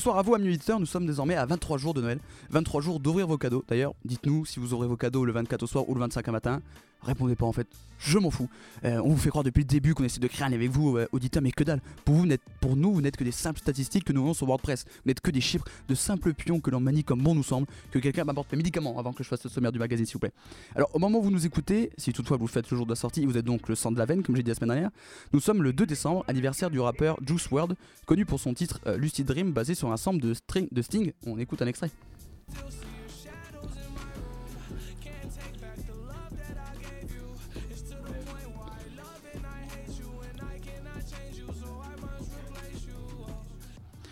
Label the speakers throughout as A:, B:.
A: Bonsoir à vous, amis auditeurs. Nous sommes désormais à 23 jours de Noël. 23 jours d'ouvrir vos cadeaux. D'ailleurs, dites-nous si vous ouvrez vos cadeaux le 24 au soir ou le 25 à matin. Répondez pas en fait, je m'en fous. Euh, on vous fait croire depuis le début qu'on essaie de créer un lien avec vous, euh, auditeurs, mais que dalle. Pour, vous, pour nous, vous n'êtes que des simples statistiques que nous avons sur WordPress. Vous n'êtes que des chiffres de simples pions que l'on manie comme bon nous semble. Que quelqu'un m'apporte mes médicaments avant que je fasse le sommaire du magazine, s'il vous plaît. Alors, au moment où vous nous écoutez, si toutefois vous faites le jour de la sortie, vous êtes donc le sang de la veine, comme j'ai dit la semaine dernière, nous sommes le 2 décembre, anniversaire du rappeur Juice WRLD, connu pour son titre euh, Lucid Dream, basé sur un sample de Sting. On écoute un extrait.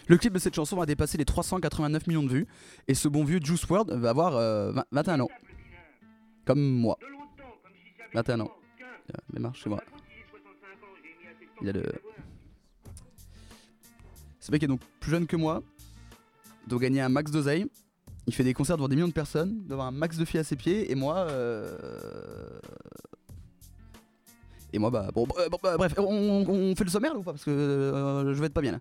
A: Le clip de cette chanson va dépasser les 389 millions de vues et ce bon vieux Juice WRLD va avoir 21 euh, ans. Comme moi. 21 ans. Mais marche chez moi. Il a le. Ce mec est donc plus jeune que moi, doit gagner un max d'oseille. Il fait des concerts devant des millions de personnes, devant un max de filles à ses pieds, et moi. Euh... Et moi, bah. Bon, bah, bref, on, fait le sommaire ou pas? Parce que euh, je vais être pas bien là.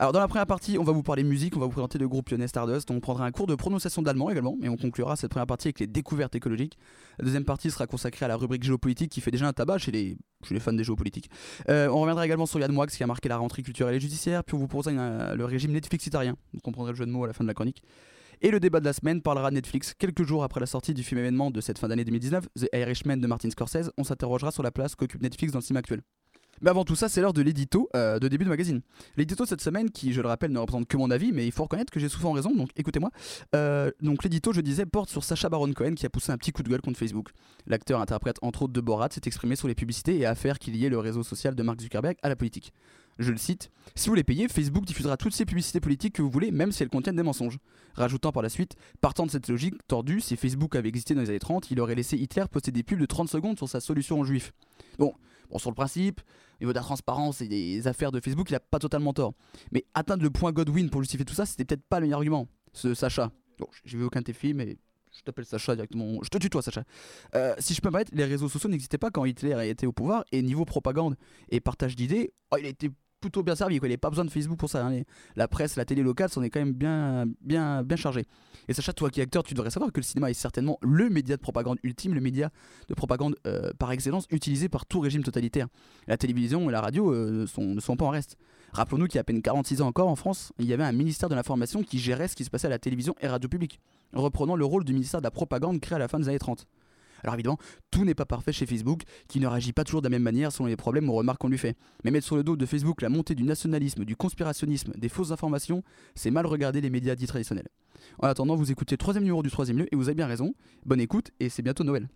A: Alors dans la première partie, on va vous parler musique, on va vous présenter le groupe lyonnais Stardust, on prendra un cours de prononciation d'allemand également, et on conclura cette première partie avec les découvertes écologiques. La deuxième partie sera consacrée à la rubrique géopolitique qui fait déjà un tabac chez les, les fans des géopolitiques. Euh, on reviendra également sur Yann Moix qui a marqué la rentrée culturelle et judiciaire, puis on vous proposera euh, le régime Netflixitarien, vous comprendrez le jeu de mots à la fin de la chronique. Et le débat de la semaine parlera de Netflix. Quelques jours après la sortie du film événement de cette fin d'année 2019, The Irishman de Martin Scorsese, on s'interrogera sur la place qu'occupe Netflix dans le cinéma actuel. Mais avant tout ça, c'est l'heure de l'édito euh, de début de magazine. L'édito cette semaine, qui je le rappelle ne représente que mon avis, mais il faut reconnaître que j'ai souvent raison, donc écoutez-moi. Euh, donc l'édito, je disais, porte sur Sacha Baron Cohen qui a poussé un petit coup de gueule contre Facebook. L'acteur interprète entre autres de Borat s'est exprimé sur les publicités et a affaire qu'il liait le réseau social de Mark Zuckerberg à la politique. Je le cite, si vous les payez, Facebook diffusera toutes ces publicités politiques que vous voulez, même si elles contiennent des mensonges. Rajoutant par la suite, partant de cette logique tordue, si Facebook avait existé dans les années 30, il aurait laissé Hitler poster des pubs de 30 secondes sur sa solution en juif. Bon, bon sur le principe, au niveau de la transparence et des affaires de Facebook, il a pas totalement tort. Mais atteindre le point Godwin pour justifier tout ça, c'était peut-être pas le meilleur argument. Ce Sacha. Bon, j'ai vu aucun de tes films, mais je t'appelle Sacha directement. Je te tutoie, Sacha. Euh, si je peux me permettre, les réseaux sociaux n'existaient pas quand Hitler était au pouvoir. Et niveau propagande et partage d'idées, oh, il été plutôt bien servi. Il n'y pas besoin de Facebook pour ça. Hein. La presse, la télé locale s'en est quand même bien, bien, bien chargé. Et Sacha, toi qui es acteur, tu devrais savoir que le cinéma est certainement le média de propagande ultime, le média de propagande euh, par excellence utilisé par tout régime totalitaire. La télévision et la radio euh, ne sont pas en reste. Rappelons-nous qu'il y a à peine 46 ans encore en France, il y avait un ministère de l'information qui gérait ce qui se passait à la télévision et radio publique, reprenant le rôle du ministère de la propagande créé à la fin des années 30. Alors évidemment, tout n'est pas parfait chez Facebook, qui ne réagit pas toujours de la même manière selon les problèmes ou remarques qu'on lui fait. Mais mettre sur le dos de Facebook la montée du nationalisme, du conspirationnisme, des fausses informations, c'est mal regarder les médias dits traditionnels. En attendant, vous écoutez troisième numéro du troisième lieu et vous avez bien raison. Bonne écoute et c'est bientôt Noël.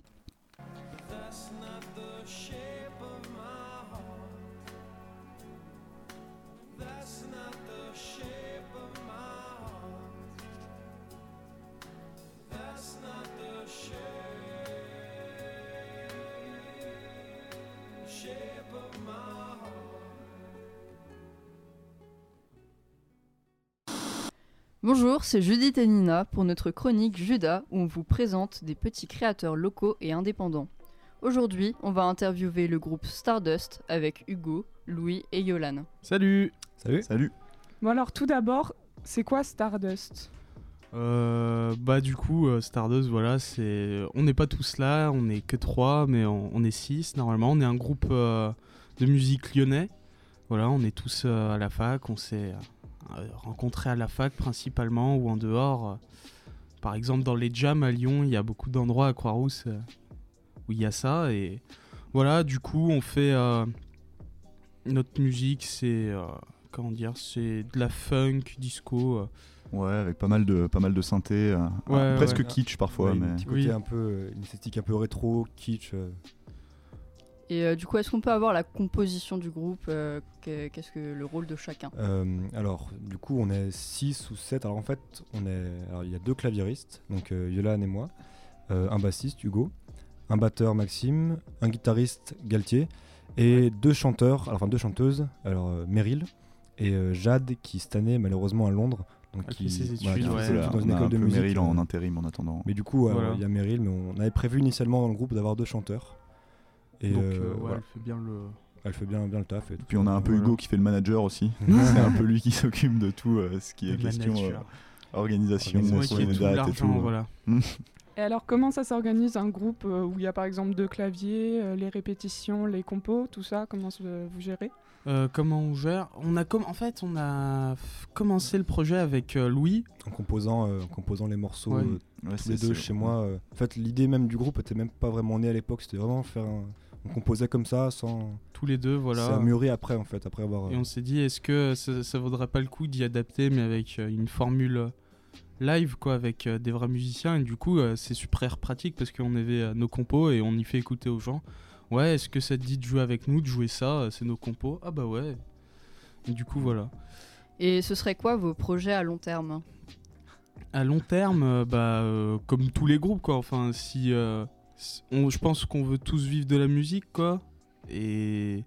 B: Bonjour, c'est Judith et Nina pour notre chronique Judas où on vous présente des petits créateurs locaux et indépendants. Aujourd'hui, on va interviewer le groupe Stardust avec Hugo, Louis et Yolan.
C: Salut.
D: Salut.
C: Salut.
E: Bon alors tout d'abord, c'est quoi Stardust?
C: Euh, bah du coup euh, Stardust voilà c'est on n'est pas tous là on n'est que trois mais on, est six normalement. On est un groupe euh, de musique lyonnais. Voilà on est tous à la fac on s'est euh, rencontrer à la fac principalement ou en dehors. Par exemple, dans les jams à Lyon, il y a beaucoup d'endroits à Croix-Rousse euh, où il y a ça. Et voilà, du coup, on fait. Euh, notre musique, c'est. comment dire C'est de la funk, disco.
D: Ouais, avec pas mal de, pas mal de synthé, euh,
C: Ouais,
D: presque
C: ouais.
D: kitsch parfois,
F: Ouais,
D: mais
F: un petit côté
C: Oui.
F: un peu, une esthétique un peu rétro, kitsch.
B: Et euh, du coup, est-ce qu'on peut avoir la composition du groupe euh, qu'est- Qu'est-ce que le rôle de chacun?
F: Euh, alors, du coup, on est 6 ou 7. Alors, en fait, on est. Alors, il y a deux claviéristes, donc euh, Yolan et moi, euh, un bassiste, Hugo, un batteur, Maxime, un guitariste, Galtier, et deux chanteurs, alors, enfin deux chanteuses, alors euh, Meryl et euh, Jade, qui cette année, malheureusement, à Londres. Donc,
C: A
F: qui,
C: ses
F: voilà,
C: études, ouais.
F: dans une
D: on a
F: école
D: un
F: de musique.
D: Meryl en intérim en attendant.
F: Mais du coup, euh, il
C: Voilà.
F: y a Meryl, mais on avait prévu initialement dans le groupe d'avoir deux chanteurs. Et
C: Donc,
F: euh,
C: euh, ouais,
F: voilà.
C: elle fait bien le.
F: elle fait bien, bien le taf. Et tout.
D: Puis on a un peu
C: Voilà.
D: Hugo qui fait le manager aussi. C'est un peu lui qui s'occupe de tout euh, ce qui est
C: le
D: question euh, organisation, dates et
C: l'argent,
D: tout.
C: voilà.
E: Et alors, comment ça s'organise un groupe où il y a par exemple deux claviers, les répétitions, les compos, tout ça Comment vous gérez?
C: Euh, comment on gère? On a comme en fait on a commencé le projet avec euh, Louis.
F: En composant, euh, en composant les morceaux
C: Ouais.
F: euh,
D: Ouais,
F: tous les deux chez moi. euh. En fait, l'idée même du groupe était même pas vraiment née à l'époque. C'était vraiment faire un... On composait comme ça, sans.
C: tous les deux, voilà.
F: Ça a mûri après, en fait, après avoir.
C: Et
F: euh,
C: on s'est dit, est-ce que ça, ça vaudrait pas le coup d'y adapter, mais avec euh, une formule euh, live, quoi, avec des vrais musiciens. Et du coup, c'est super pratique parce qu'on avait nos compos et on y fait écouter aux gens. Ouais, est-ce que ça te dit de jouer avec nous, de jouer ça C'est nos compos? Ah bah ouais. Et du coup, voilà.
B: Et ce serait quoi vos projets à long terme?
C: À long terme, bah, euh, comme tous les groupes, quoi. Enfin, si. euh, si- je pense qu'on veut tous vivre de la musique, quoi. Et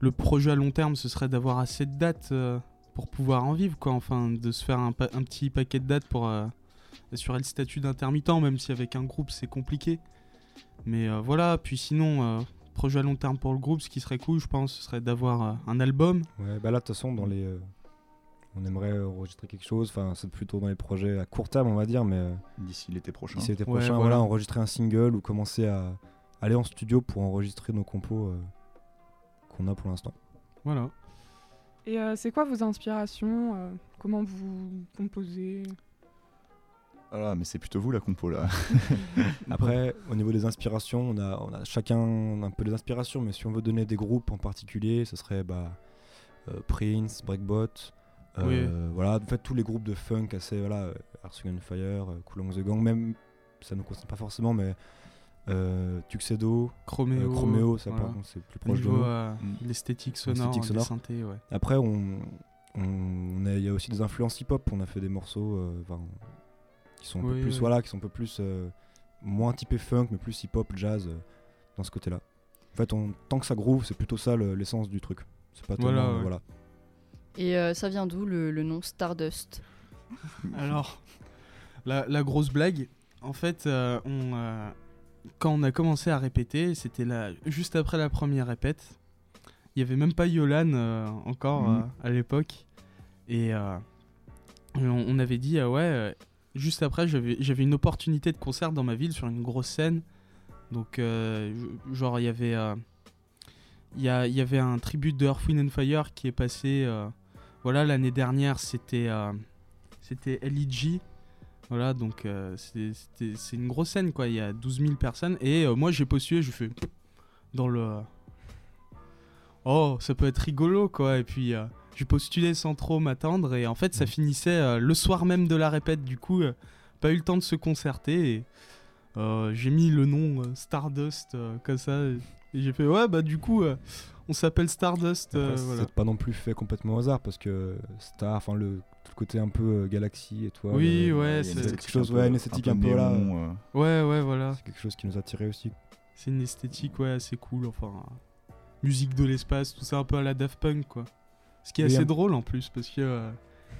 C: le projet à long terme, ce serait d'avoir assez de dates euh, pour pouvoir en vivre, quoi. Enfin, de se faire un, petit paquet de dates pour euh, assurer le statut d'intermittent, même si avec un groupe, c'est compliqué. Mais euh, voilà, puis sinon, projet à long terme pour le groupe, ce qui serait cool, je pense, ce serait d'avoir un album.
F: Ouais, bah là, de toute façon, dans les. On aimerait enregistrer quelque chose. Enfin, c'est plutôt dans les projets à court terme, on va dire, mais euh,
D: D'ici l'été prochain.
F: d'ici l'été
C: Ouais,
F: prochain,
C: voilà.
F: voilà, enregistrer un single ou commencer à aller en studio pour enregistrer nos compos euh, qu'on a pour l'instant.
C: Voilà.
E: Et euh, c'est quoi vos inspirations euh, Comment vous composez?
D: Voilà, mais c'est plutôt vous la compo là.
F: Après, au niveau des inspirations, on a, on a chacun un peu des inspirations, mais si on veut donner des groupes en particulier, ce serait bah, euh, Prince, Breakbot, euh, voilà, en fait tous les groupes de funk assez, voilà, euh, and Fire, euh, Cool and the Gang, même, ça ne nous concerne pas forcément, mais euh, Tuxedo,
C: Chroméo.
F: euh, Chromeo, ça
C: voilà.
F: par contre c'est plus proche de
C: niveau, euh,
D: Mm.
C: l'esthétique sonore,
F: sonore.
C: synthés, ouais.
F: Après, on, on, on a- il y a aussi des influences hip-hop, on a fait des morceaux euh, qui sont un
C: Oui,
F: peu plus,
C: oui.
F: voilà, qui sont un peu plus, euh, moins typés funk, mais plus hip-hop, jazz, euh, dans ce côté-là. En fait, on, tant que ça groove, c'est plutôt ça le- l'essence du truc. C'est pas
C: Voilà,
F: tellement,
C: ouais.
F: voilà.
B: Et euh, ça vient d'où le, le nom Stardust?
C: Alors, la, la grosse blague, en fait, euh, on, euh, quand on a commencé à répéter, c'était là, juste après la première répète. Il y avait même pas Yolan euh, encore
D: Mhm.
C: euh, à l'époque. Et euh, on, on avait dit, ah ouais, euh, juste après, j'avais une opportunité de concert dans ma ville sur une grosse scène. Donc, euh, genre, il y avait. euh, il y, avait un tribut de Earth, Wind and Fire qui est passé. euh, voilà, l'année dernière, c'était. euh, c'était LEG. Voilà, donc euh, c'est- une grosse scène, quoi. Il y a 12 000 personnes. Et euh, moi, j'ai postulé, je fais dans le. Oh, ça peut être rigolo, quoi. Et puis, euh, j'ai postulé sans trop m'attendre. Et en fait, ça
F: Mm.
C: finissait le soir même de la répète. Du coup, pas eu le temps de se concerter. Et j'ai mis le nom Stardust, comme ça. Et, j'ai fait, ouais, bah, du coup, euh, on s'appelle Stardust. euh,
F: Après,
C: voilà.
F: C'est pas non plus fait complètement au hasard parce que Star, enfin le, tout le côté un peu euh, galaxie et toi.
C: Oui, ouais, c'est-
F: quelque chose,
D: un peu-
F: ouais, une esthétique un peu,
D: néon,
F: là.
D: euh,
C: Ouais, ouais, voilà.
F: C'est quelque chose qui nous a tiré aussi.
C: C'est une esthétique, ouais, assez cool. Enfin, euh, musique de l'espace, tout ça un peu à la Daft Punk, quoi. Ce qui est
F: Oui,
C: assez
F: un-
C: drôle en plus, parce que euh,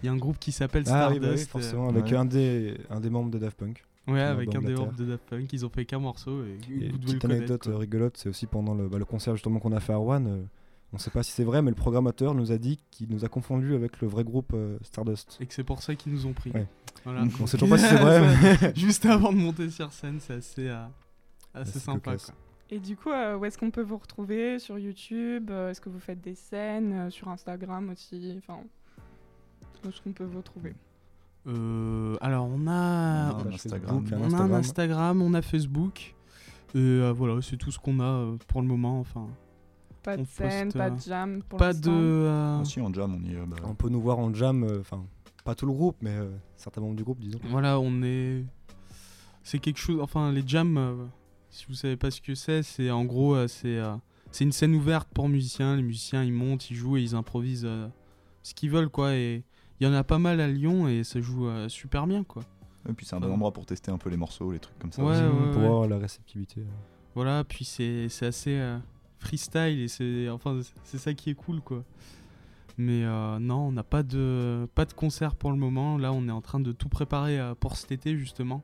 C: il y a un groupe qui s'appelle
F: Ah oui,
C: Stardust.
F: bah oui,
C: euh,
F: forcément, avec
D: ouais.
F: un, des, un des membres de Daft Punk.
C: Ouais, avec un des membres de Daft Punk. Ils ont fait qu'un morceau et,
F: Et
C: vous devez le
F: petite anecdote
C: quoi.
F: euh, rigolote, c'est aussi pendant le, bah, le concert justement qu'on a fait à Rouen. euh, on sait pas si c'est vrai, mais le programmateur nous a dit qu'il nous a confondu avec le vrai groupe euh, Stardust.
C: Et que c'est pour ça qu'ils nous ont pris.
F: Ouais.
C: Voilà.
F: On sait toujours pas si c'est vrai. mais-
C: Juste avant de monter sur scène, c'est assez, euh, assez sympa, quoi.
E: Et du coup, euh, où est-ce qu'on peut vous retrouver Sur YouTube euh, Est-ce que vous faites des scènes euh, Sur Instagram aussi Enfin, où est-ce qu'on peut vous retrouver?
C: Euh, alors, on a,
D: On a Instagram.
F: Facebook,
C: on a un
F: Instagram.
C: Instagram, on a Facebook. Et euh, voilà, c'est tout ce qu'on a euh, pour le moment. Enfin,
E: Pas de
C: On
E: scène,
C: poste,
E: pas de jam pour
C: pas de. euh,
D: Ah si, jam, on y bah,
F: On peut nous voir en jam, euh, enfin pas tout le groupe, mais euh, certains membres du groupe, disons.
C: Voilà, on est. C'est quelque chose. Enfin, les jams, euh, si vous savez pas ce que c'est, c'est en gros, euh, c'est euh, c'est une scène ouverte pour musiciens. Les musiciens, ils montent, ils jouent et ils improvisent euh, ce qu'ils veulent, quoi. Et il y en a pas mal à Lyon et ça joue euh, super bien, quoi.
D: Et puis c'est un bon
C: Ah.
D: endroit pour tester un peu les morceaux, les trucs comme ça.
C: Ouais,
D: aussi.
C: ouais,
F: pour
C: ouais.
F: voir la réceptivité. euh.
C: Voilà, puis c'est c'est assez euh, freestyle et c'est enfin c'est ça qui est cool quoi. Mais euh, non, on n'a pas de pas de concert pour le moment. Là, on est en train de tout préparer euh, pour cet été justement.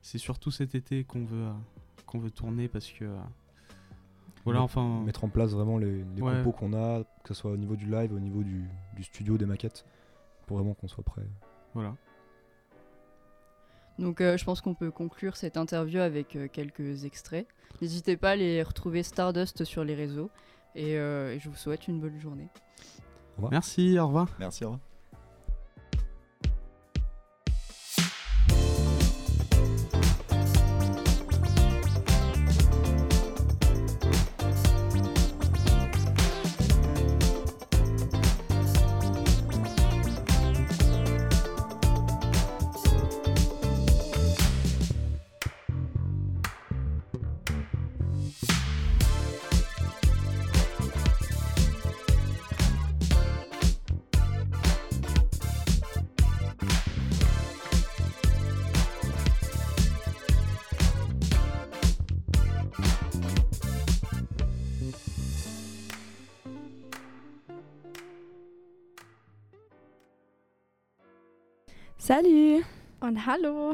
C: C'est surtout cet été qu'on veut euh, qu'on veut tourner parce que euh, voilà,
F: Mettre-
C: enfin
F: Mettre en place vraiment les, les
C: Ouais.
F: compos qu'on a, que ce soit au niveau du live, au niveau du, du studio, des maquettes, vraiment qu'on soit prêt.
C: voilà.
B: Donc euh, je pense qu'on peut conclure cette interview avec euh, quelques extraits. N'hésitez pas à les retrouver Stardust sur les réseaux. Et, euh, et je vous souhaite une bonne journée.
C: Merci, au revoir.
D: Merci, au revoir.
G: Salut
H: Und hallo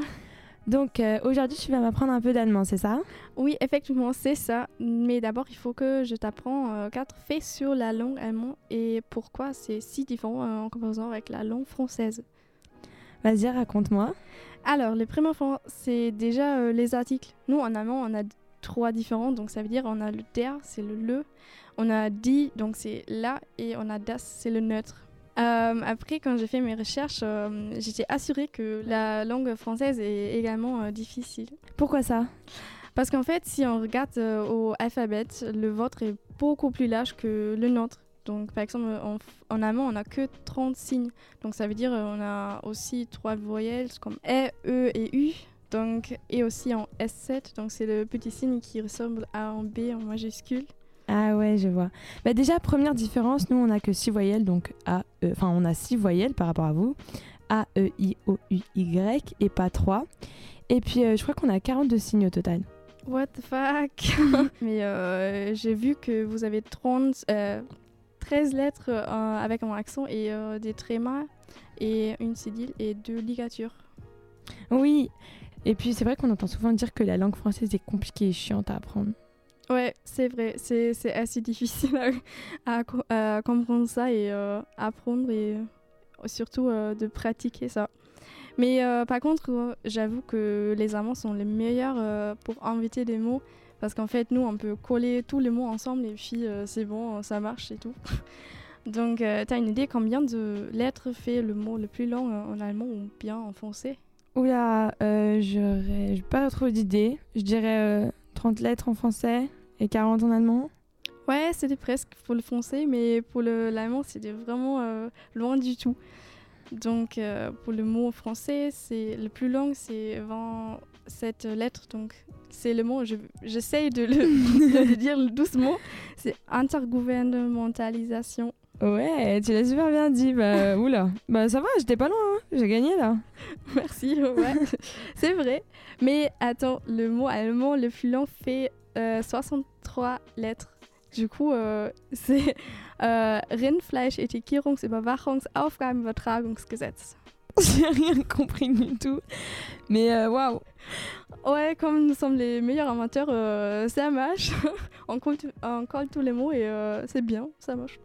G: Donc euh, aujourd'hui tu vas m'apprendre un peu d'allemand, c'est ça?
H: Oui, effectivement, c'est ça. Mais d'abord, il faut que je t'apprends euh, quatre faits sur la langue allemande et pourquoi c'est si différent euh, en comparaison avec la langue française.
G: Vas-y, raconte-moi.
H: Alors, le premier point, c'est déjà euh, les articles. Nous, en allemand, on a trois différents. Donc, ça veut dire on a le der, c'est le le. On a die, donc c'est la. Et on a das, c'est le neutre. Euh, après, quand j'ai fait mes recherches, euh, j'étais assurée que la langue française est également euh, difficile.
G: Pourquoi ça?
H: Parce qu'en fait, si on regarde au alphabet, le vôtre est beaucoup plus large que le nôtre. Donc, par exemple, en, en allemand, on n'a que 30 signes. Donc, ça veut dire on a aussi trois voyelles comme E, E et U. Donc, et aussi en S7. Donc, c'est le petit signe qui ressemble à un B en majuscule.
G: Ah ouais, je vois. Bah déjà, première différence, nous on a que 6 voyelles, donc A, E, enfin on a 6 voyelles par rapport à vous. A, E, I, O, U, Y et pas 3. Et puis euh, je crois qu'on a 42 signes au total.
H: What the fuck? Mais euh, j'ai vu que vous avez 30, euh, 13 lettres euh, avec un accent et des trémas et une cédille et deux ligatures.
G: Oui, et puis c'est vrai qu'on entend souvent dire que la langue française est compliquée et chiante à apprendre.
H: Ouais, c'est vrai, c'est c'est assez difficile à, à co- à comprendre ça et euh, apprendre et euh, surtout euh, de pratiquer ça. Mais euh, par contre, j'avoue que les Allemands sont les meilleurs pour inviter des mots parce qu'en fait, nous, on peut coller tous les mots ensemble et puis c'est bon, ça marche et tout. Donc, t'as une idée combien de lettres fait le mot le plus long en allemand ou bien en français?
G: Oula, j'aurais pas trop d'idées. Je dirais 30 lettres en français et 40 en allemand?
H: Ouais, c'était presque pour le français, mais pour le- l'allemand, c'était vraiment euh, loin du tout. Donc, euh, pour le mot français, c'est le plus long, c'est 27 lettres. Donc, c'est le mot, je- j'essaye le, de le dire doucement, c'est intergouvernementalisation.
G: Ouais, tu l'as super bien dit. Bah, oula, bah ça va, j'étais pas loin, hein. j'ai gagné là.
H: Merci, ouais, c'est vrai. Mais attends, le mot allemand le plus long fait euh, 63 lettres. Du coup, euh, c'est euh, Rindfleischetikettungsüberwachungsaufgabenübertragungsgesetz.
G: J'ai rien compris du tout. Mais euh, waouh.
H: Ouais, comme nous sommes les meilleurs amateurs, euh, ça marche. on, colle, tout- on colle tous les mots et euh, c'est bien, ça marche.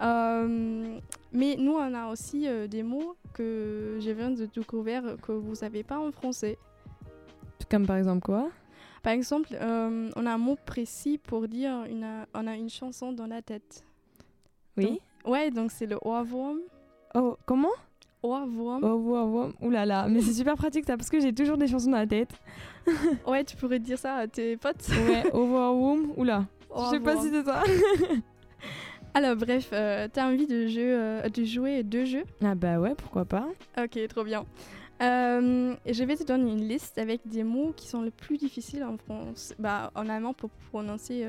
H: Euh, mais nous, on a aussi euh, des mots que je viens de découvrir que vous n'avez pas en français.
G: Comme par exemple quoi?
H: Par exemple, euh, on a un mot précis pour dire une, on a une chanson dans la tête.
G: Oui.
H: Ouais, donc c'est le Ohrwurm.
G: Oh, comment?
H: Ohrwurm.
G: Oh, wow, wow. Ouh là là, mais c'est super pratique ça parce que j'ai toujours des chansons dans la tête.
H: Ouais, tu pourrais dire ça à tes potes.
G: Ouais, Overwhelm. Oula. Je sais pas si c'est ça.
H: Alors bref, euh, t'as envie de, jeu, euh, de jouer deux jeux?
G: Ah bah ouais, pourquoi pas.
H: Ok, trop bien. Euh, je vais te donner une liste avec des mots qui sont les plus difficiles en France, bah, en allemand pour prononcer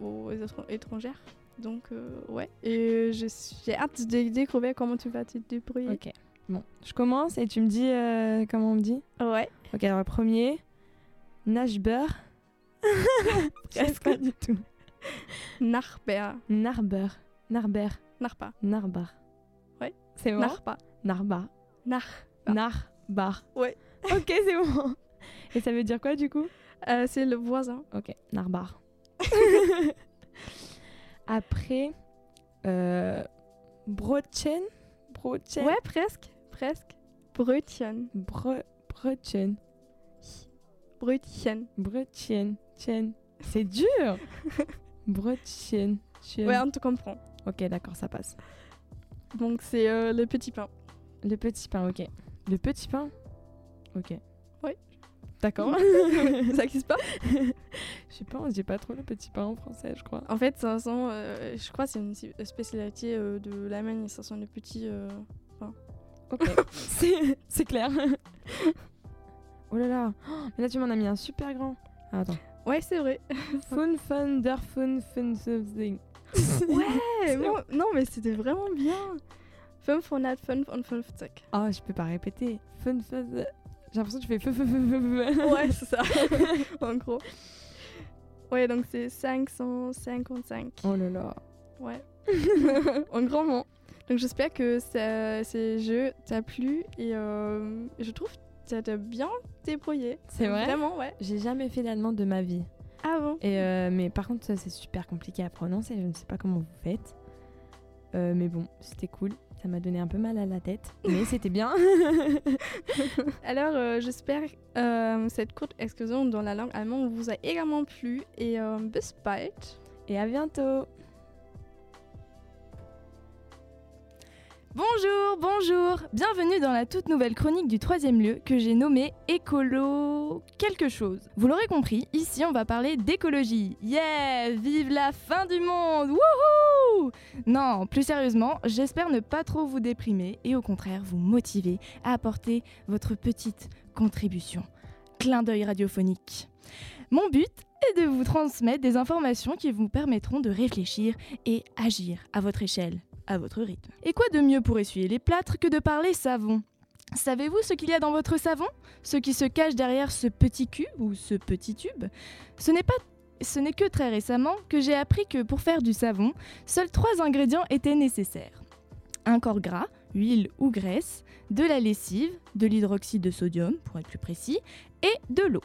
H: aux étr- étrangères. Donc ouais, et j'ai hâte de découvrir comment tu vas te débrouiller.
G: Ok. Bon, je commence et tu me dis comment on me dit?
H: Ouais.
G: Ok, alors le premier, Nashber. Presque pas du tout.
H: Narber.
G: Narber. Narber.
H: Narpa.
G: Narbar.
H: Ouais.
G: C'est bon
H: Narpa.
G: Narbar.
H: Nar.
G: Narbar.
H: Ouais.
G: Ok, c'est bon. Et ça veut dire quoi du coup?
H: Euh, c'est le voisin.
G: Ok, Narbar. Après, euh, Brochen. Brochen.
H: Ouais, presque. Presque. Brötchen.
G: Bre-.
H: Brötchen.
G: Brochen. Chen. C'est dur. Brochen. Chen.
H: Ouais, on te comprend.
G: Ok, d'accord, ça passe.
H: Donc c'est euh, le petit pain.
G: Le petit pain, ok. Le petit pain Ok.
H: Ouais.
G: D'accord.
H: ça existe pas?
G: Je sais pas, on dit pas trop le petit pain en français, je crois.
H: En fait, ça sent, euh, je crois que c'est une si- spécialité euh, de l'Allemagne, ça sent le petit euh, pain.
G: Ok, c'est c'est clair. oh là là, Oh, mais là tu m'en as mis un super grand. Ah, attends.
H: Ouais, c'est vrai.
G: Fun, fun, der fun, fun, something.
H: Ouais, non, mais c'était vraiment bien. 555.
G: Oh, je peux pas répéter. Fun, fun. J'ai l'impression que tu fais feu, feu, feu, feu.
H: Ouais, c'est ça. en gros. Ouais, donc c'est 555.
G: Oh là là.
H: Ouais. en grand mot. Donc j'espère que ça- ces jeux t'a plu et euh, je trouve ça t'a bien débrouillé.
G: C'est vrai
H: Vraiment, ouais.
G: J'ai jamais fait d'allemand de ma vie.
H: Ah bon
G: Et euh, mais par contre, ça c'est super compliqué à prononcer. Je ne sais pas comment vous faites. Euh, mais bon, c'était cool. Ça m'a donné un peu mal à la tête, mais c'était bien.
H: Alors, euh, j'espère euh, cette courte excursion dans la langue allemande vous a également plu et bis bald.
G: Et à bientôt.
I: Bonjour, bonjour, bienvenue dans la toute nouvelle chronique du troisième lieu que j'ai nommée écolo quelque chose. Vous l'aurez compris, ici on va parler d'écologie. Yeah, vive la fin du monde, wouhou Non, plus sérieusement, j'espère ne pas trop vous déprimer et au contraire vous motiver à apporter votre petite contribution. Clin d'œil radiophonique. Mon but est de vous transmettre des informations qui vous permettront de réfléchir et agir à votre échelle à votre rythme. Et quoi de mieux pour essuyer les plâtres que de parler savon? Savez-vous ce qu'il y a dans votre savon? Ce qui se cache derrière ce petit cube ou ce petit tube? Ce n'est pas ce n'est que très récemment que j'ai appris que pour faire du savon, seuls trois ingrédients étaient nécessaires. Un corps gras, huile ou graisse, de la lessive, de l'hydroxyde de sodium pour être plus précis, et de l'eau.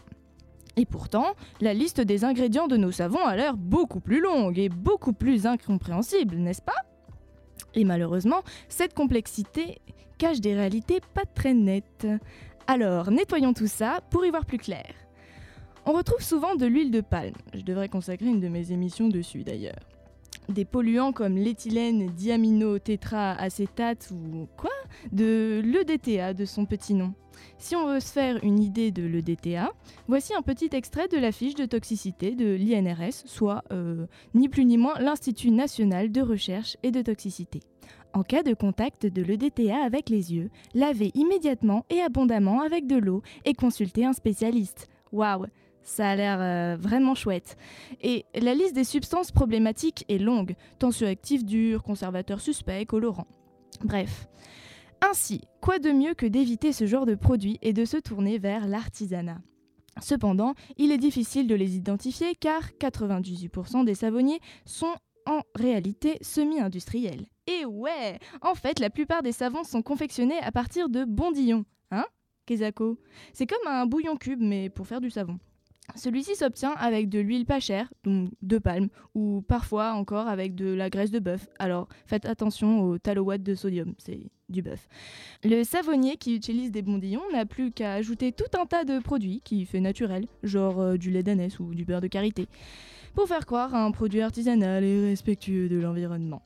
I: Et pourtant, la liste des ingrédients de nos savons a l'air beaucoup plus longue et beaucoup plus incompréhensible, n'est-ce pas? Et malheureusement, cette complexité cache des réalités pas très nettes. Alors, nettoyons tout ça pour y voir plus clair. On retrouve souvent de l'huile de palme. Je devrais consacrer une de mes émissions dessus d'ailleurs. Des polluants comme l'éthylène diaminotétraacétate ou quoi De l'EDTA de son petit nom. Si on veut se faire une idée de l'EDTA, voici un petit extrait de la fiche de toxicité de l'INRS, soit euh, ni plus ni moins l'Institut national de recherche et de toxicité. En cas de contact de l'EDTA avec les yeux, lavez immédiatement et abondamment avec de l'eau et consultez un spécialiste. Waouh, ça a l'air euh, vraiment chouette. Et la liste des substances problématiques est longue, tensioactifs durs, conservateurs suspects, colorants. Bref. Ainsi, quoi de mieux que d'éviter ce genre de produits et de se tourner vers l'artisanat? Cependant, il est difficile de les identifier car 98% des savonniers sont en réalité semi-industriels. Et ouais, en fait, la plupart des savons sont confectionnés à partir de bondillons. Hein Kezako C'est comme un bouillon cube mais pour faire du savon. Celui-ci s'obtient avec de l'huile pas chère, donc de palme, ou parfois encore avec de la graisse de bœuf. Alors faites attention au talowatt de sodium, c'est du bœuf. Le savonnier qui utilise des bondillons n'a plus qu'à ajouter tout un tas de produits qui fait naturel, genre euh, du lait d'ânesse ou du beurre de karité, pour faire croire à un produit artisanal et respectueux de l'environnement.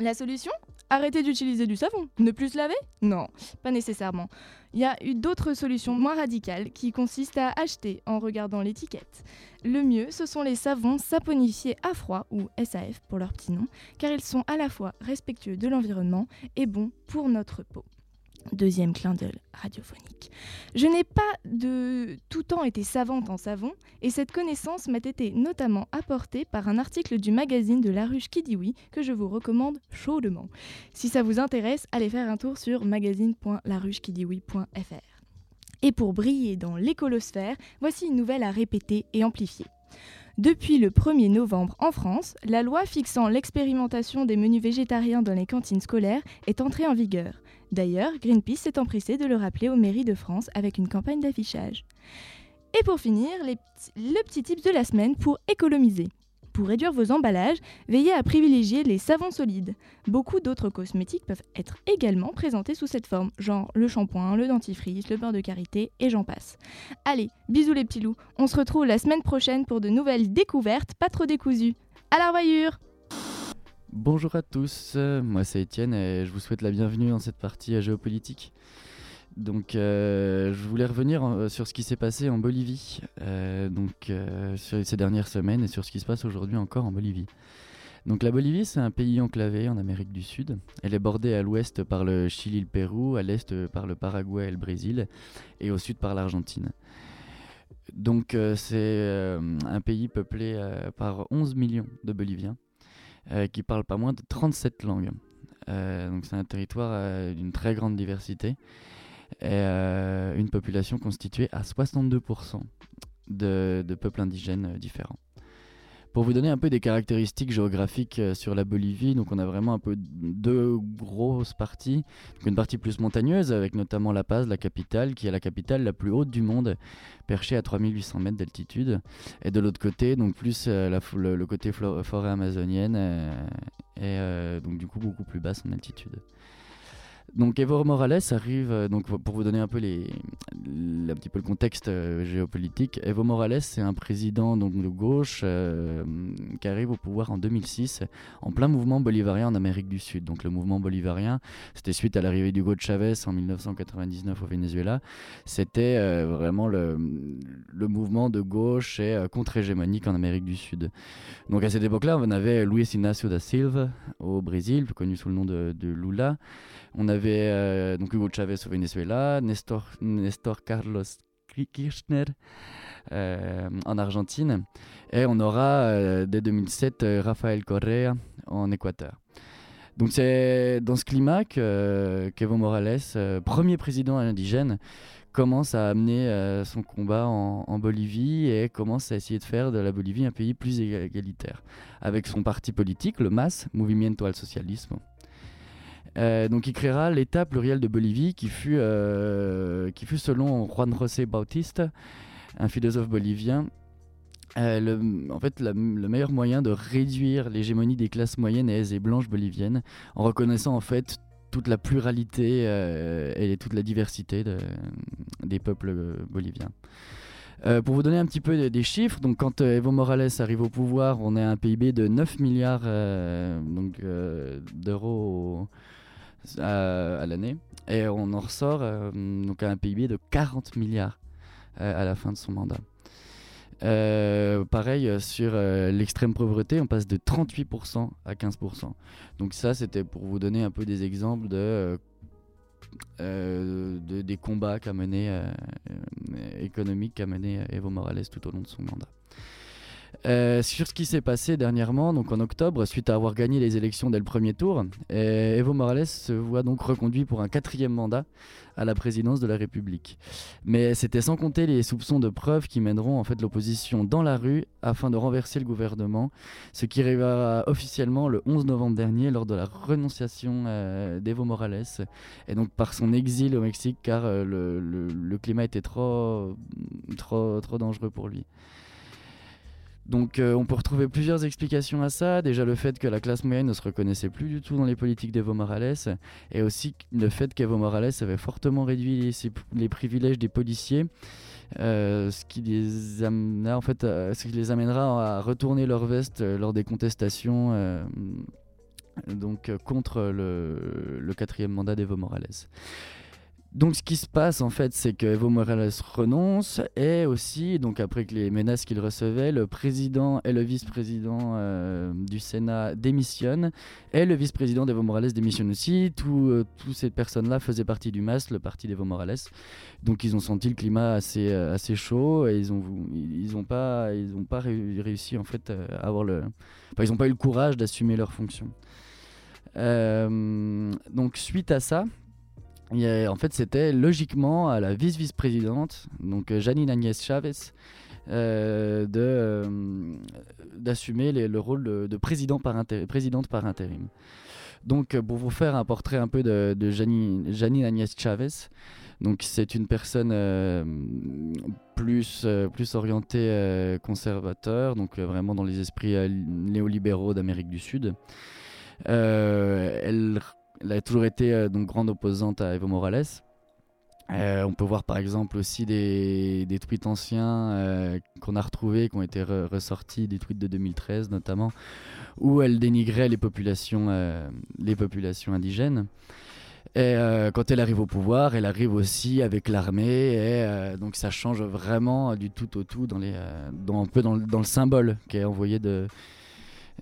I: La solution? Arrêter d'utiliser du savon Ne plus se laver? Non, pas nécessairement. Il y a eu d'autres solutions moins radicales qui consistent à acheter en regardant l'étiquette. Le mieux, ce sont les savons saponifiés à froid ou SAF pour leur petit nom, car ils sont à la fois respectueux de l'environnement et bons pour notre peau. Deuxième clin d'œil radiophonique. Je n'ai pas de tout temps été savante en savon et cette connaissance m'a été notamment apportée par un article du magazine de La Ruche qui que je vous recommande chaudement. Si ça vous intéresse, allez faire un tour sur magazine.laruchequidioui.fr. Et pour briller dans l'écolosphère, voici une nouvelle à répéter et amplifier. Depuis le 1er novembre en France, la loi fixant l'expérimentation des menus végétariens dans les cantines scolaires est entrée en vigueur. D'ailleurs, Greenpeace s'est empressé de le rappeler aux mairies de France avec une campagne d'affichage. Et pour finir, le petit tips de la semaine pour économiser. Pour réduire vos emballages, veillez à privilégier les savons solides. Beaucoup d'autres cosmétiques peuvent être également présentés sous cette forme, genre le shampoing, le dentifrice, le beurre de karité et j'en passe. Allez, bisous les petits loups, on se retrouve la semaine prochaine pour de nouvelles découvertes, pas trop décousues. À la revoyure
J: Bonjour à tous, moi c'est Étienne et je vous souhaite la bienvenue dans cette partie géopolitique. Donc, euh, je voulais revenir euh, sur ce qui s'est passé en Bolivie, euh, donc ces dernières semaines et sur ce qui se passe aujourd'hui encore en Bolivie. Donc, la Bolivie, c'est un pays enclavé en Amérique du Sud. Elle est bordée à l'ouest par le Chili, le Pérou, à l'est par le Paraguay et le Brésil, et au sud par l'Argentine. Donc, c'est un pays peuplé par 11 millions de Boliviens qui parlent pas moins de 37 langues. donc, c'est un territoire d'une très grande diversité et euh, une population constituée à 62% de, peuples indigènes euh, différents. Pour vous donner un peu des caractéristiques géographiques euh, sur la Bolivie, donc on a vraiment un peu deux grosses parties. une partie plus montagneuse avec notamment La Paz, la capitale, qui est la capitale la plus haute du monde, perchée à 3800 mètres d'altitude. Et de l'autre côté, donc plus la, le, côté forêt amazonienne, et donc du coup beaucoup plus basse en altitude. Donc Evo Morales arrive, euh, donc pour vous donner un peu les, un petit peu le contexte euh, géopolitique, Evo Morales c'est un président donc de gauche euh, qui arrive au pouvoir en 2006 en plein mouvement bolivarien en Amérique du Sud. Donc le mouvement bolivarien, c'était suite à l'arrivée d'Hugo Chavez en 1999 au Venezuela. C'était vraiment le, le, mouvement de gauche et contre-hégémonique en Amérique du Sud. Donc à cette époque-là, on avait Luis Inácio da Silva au Brésil, connu sous le nom de, Lula. Euh, donc Hugo Chavez au Venezuela, Nestor, Nestor Carlos Kirchner euh, en Argentine, et on aura euh, dès 2007 Rafael Correa en Équateur. Donc c'est dans ce climat que Evo Morales, premier président indigène, commence à amener son combat en, en, Bolivie et commence à essayer de faire de la Bolivie un pays plus égalitaire, avec son parti politique, le MAS, Movimiento al Socialismo. Euh, donc il créera l'État pluriel de Bolivie qui fut, euh, qui fut selon Juan José Bautista, un philosophe bolivien, euh, le, en fait, le meilleur moyen de réduire l'hégémonie des classes moyennes et blanches boliviennes, en reconnaissant en fait toute la pluralité et toute la diversité des peuples boliviens. pour vous donner un petit peu des, chiffres, donc quand Evo Morales arrive au pouvoir, on à un PIB de 9 milliards d'euros à, l'année. Et on en ressort euh, donc à un PIB de 40 milliards euh, à la fin de son mandat. Euh, pareil sur l'extrême pauvreté, on passe de 38% à 15%. Donc ça, c'était pour vous donner un peu des exemples de des combats qu'a mené économiques qu'a mené Evo Morales tout au long de son mandat. Euh, sur ce qui s'est passé dernièrement, donc en octobre, suite à avoir gagné les élections dès le premier tour, euh, Evo Morales se voit donc reconduit pour un quatrième mandat à la présidence de la République. Mais c'était sans compter les soupçons de preuves qui mèneront en fait l'opposition dans la rue afin de renverser le gouvernement, ce qui arrivera officiellement le 11 novembre dernier lors de la renonciation euh, d'Evo Morales et donc par son exil au Mexique car le, le, climat était trop, trop, trop dangereux pour lui. Donc euh, on peut retrouver plusieurs explications à ça. Déjà le fait que la classe moyenne ne se reconnaissait plus du tout dans les politiques d'Evo Morales et aussi le fait qu'Evo Morales avait fortement réduit les, privilèges des policiers. Euh, euh, ce qui les amènera à retourner leur veste lors des contestations donc contre le quatrième mandat d'Evo Morales. Donc ce qui se passe en fait, c'est que Evo Morales renonce et aussi, donc après que les menaces qu'il recevait, le président et le vice-président euh, du Sénat démissionnent et le vice-président d'Evo Morales démissionne aussi. Toutes ces personnes-là faisaient partie du MAS, le parti d'Evo Morales. Donc ils ont senti le climat assez, euh, chaud et ils ont, ils ont pas, pas réussi en fait à avoir le, enfin, ils n'ont pas eu le courage d'assumer leurs fonctions. Euh, donc suite à ça, en fait, c'était logiquement à la vice-vice-présidente, donc euh, Janine Agnès Chavez, euh, de, euh, d'assumer le rôle de, président par présidente par intérim. Donc, pour vous faire un portrait un peu de, Janine, Janine, Agnès Chavez, donc c'est une personne plus, plus orientée conservateur, donc vraiment dans les esprits néolibéraux d'Amérique du Sud. elle elle a toujours été euh, donc grande opposante à Evo Morales. Euh, on peut voir par exemple aussi des, tweets anciens euh, qu'on a retrouvés, qui ont été ressortis, des tweets de 2013 notamment, où elle dénigrait les populations, les populations indigènes. Et quand elle arrive au pouvoir, elle arrive aussi avec l'armée, et donc ça change vraiment du tout au tout dans les, dans, un peu dans, dans le symbole qui est envoyé de,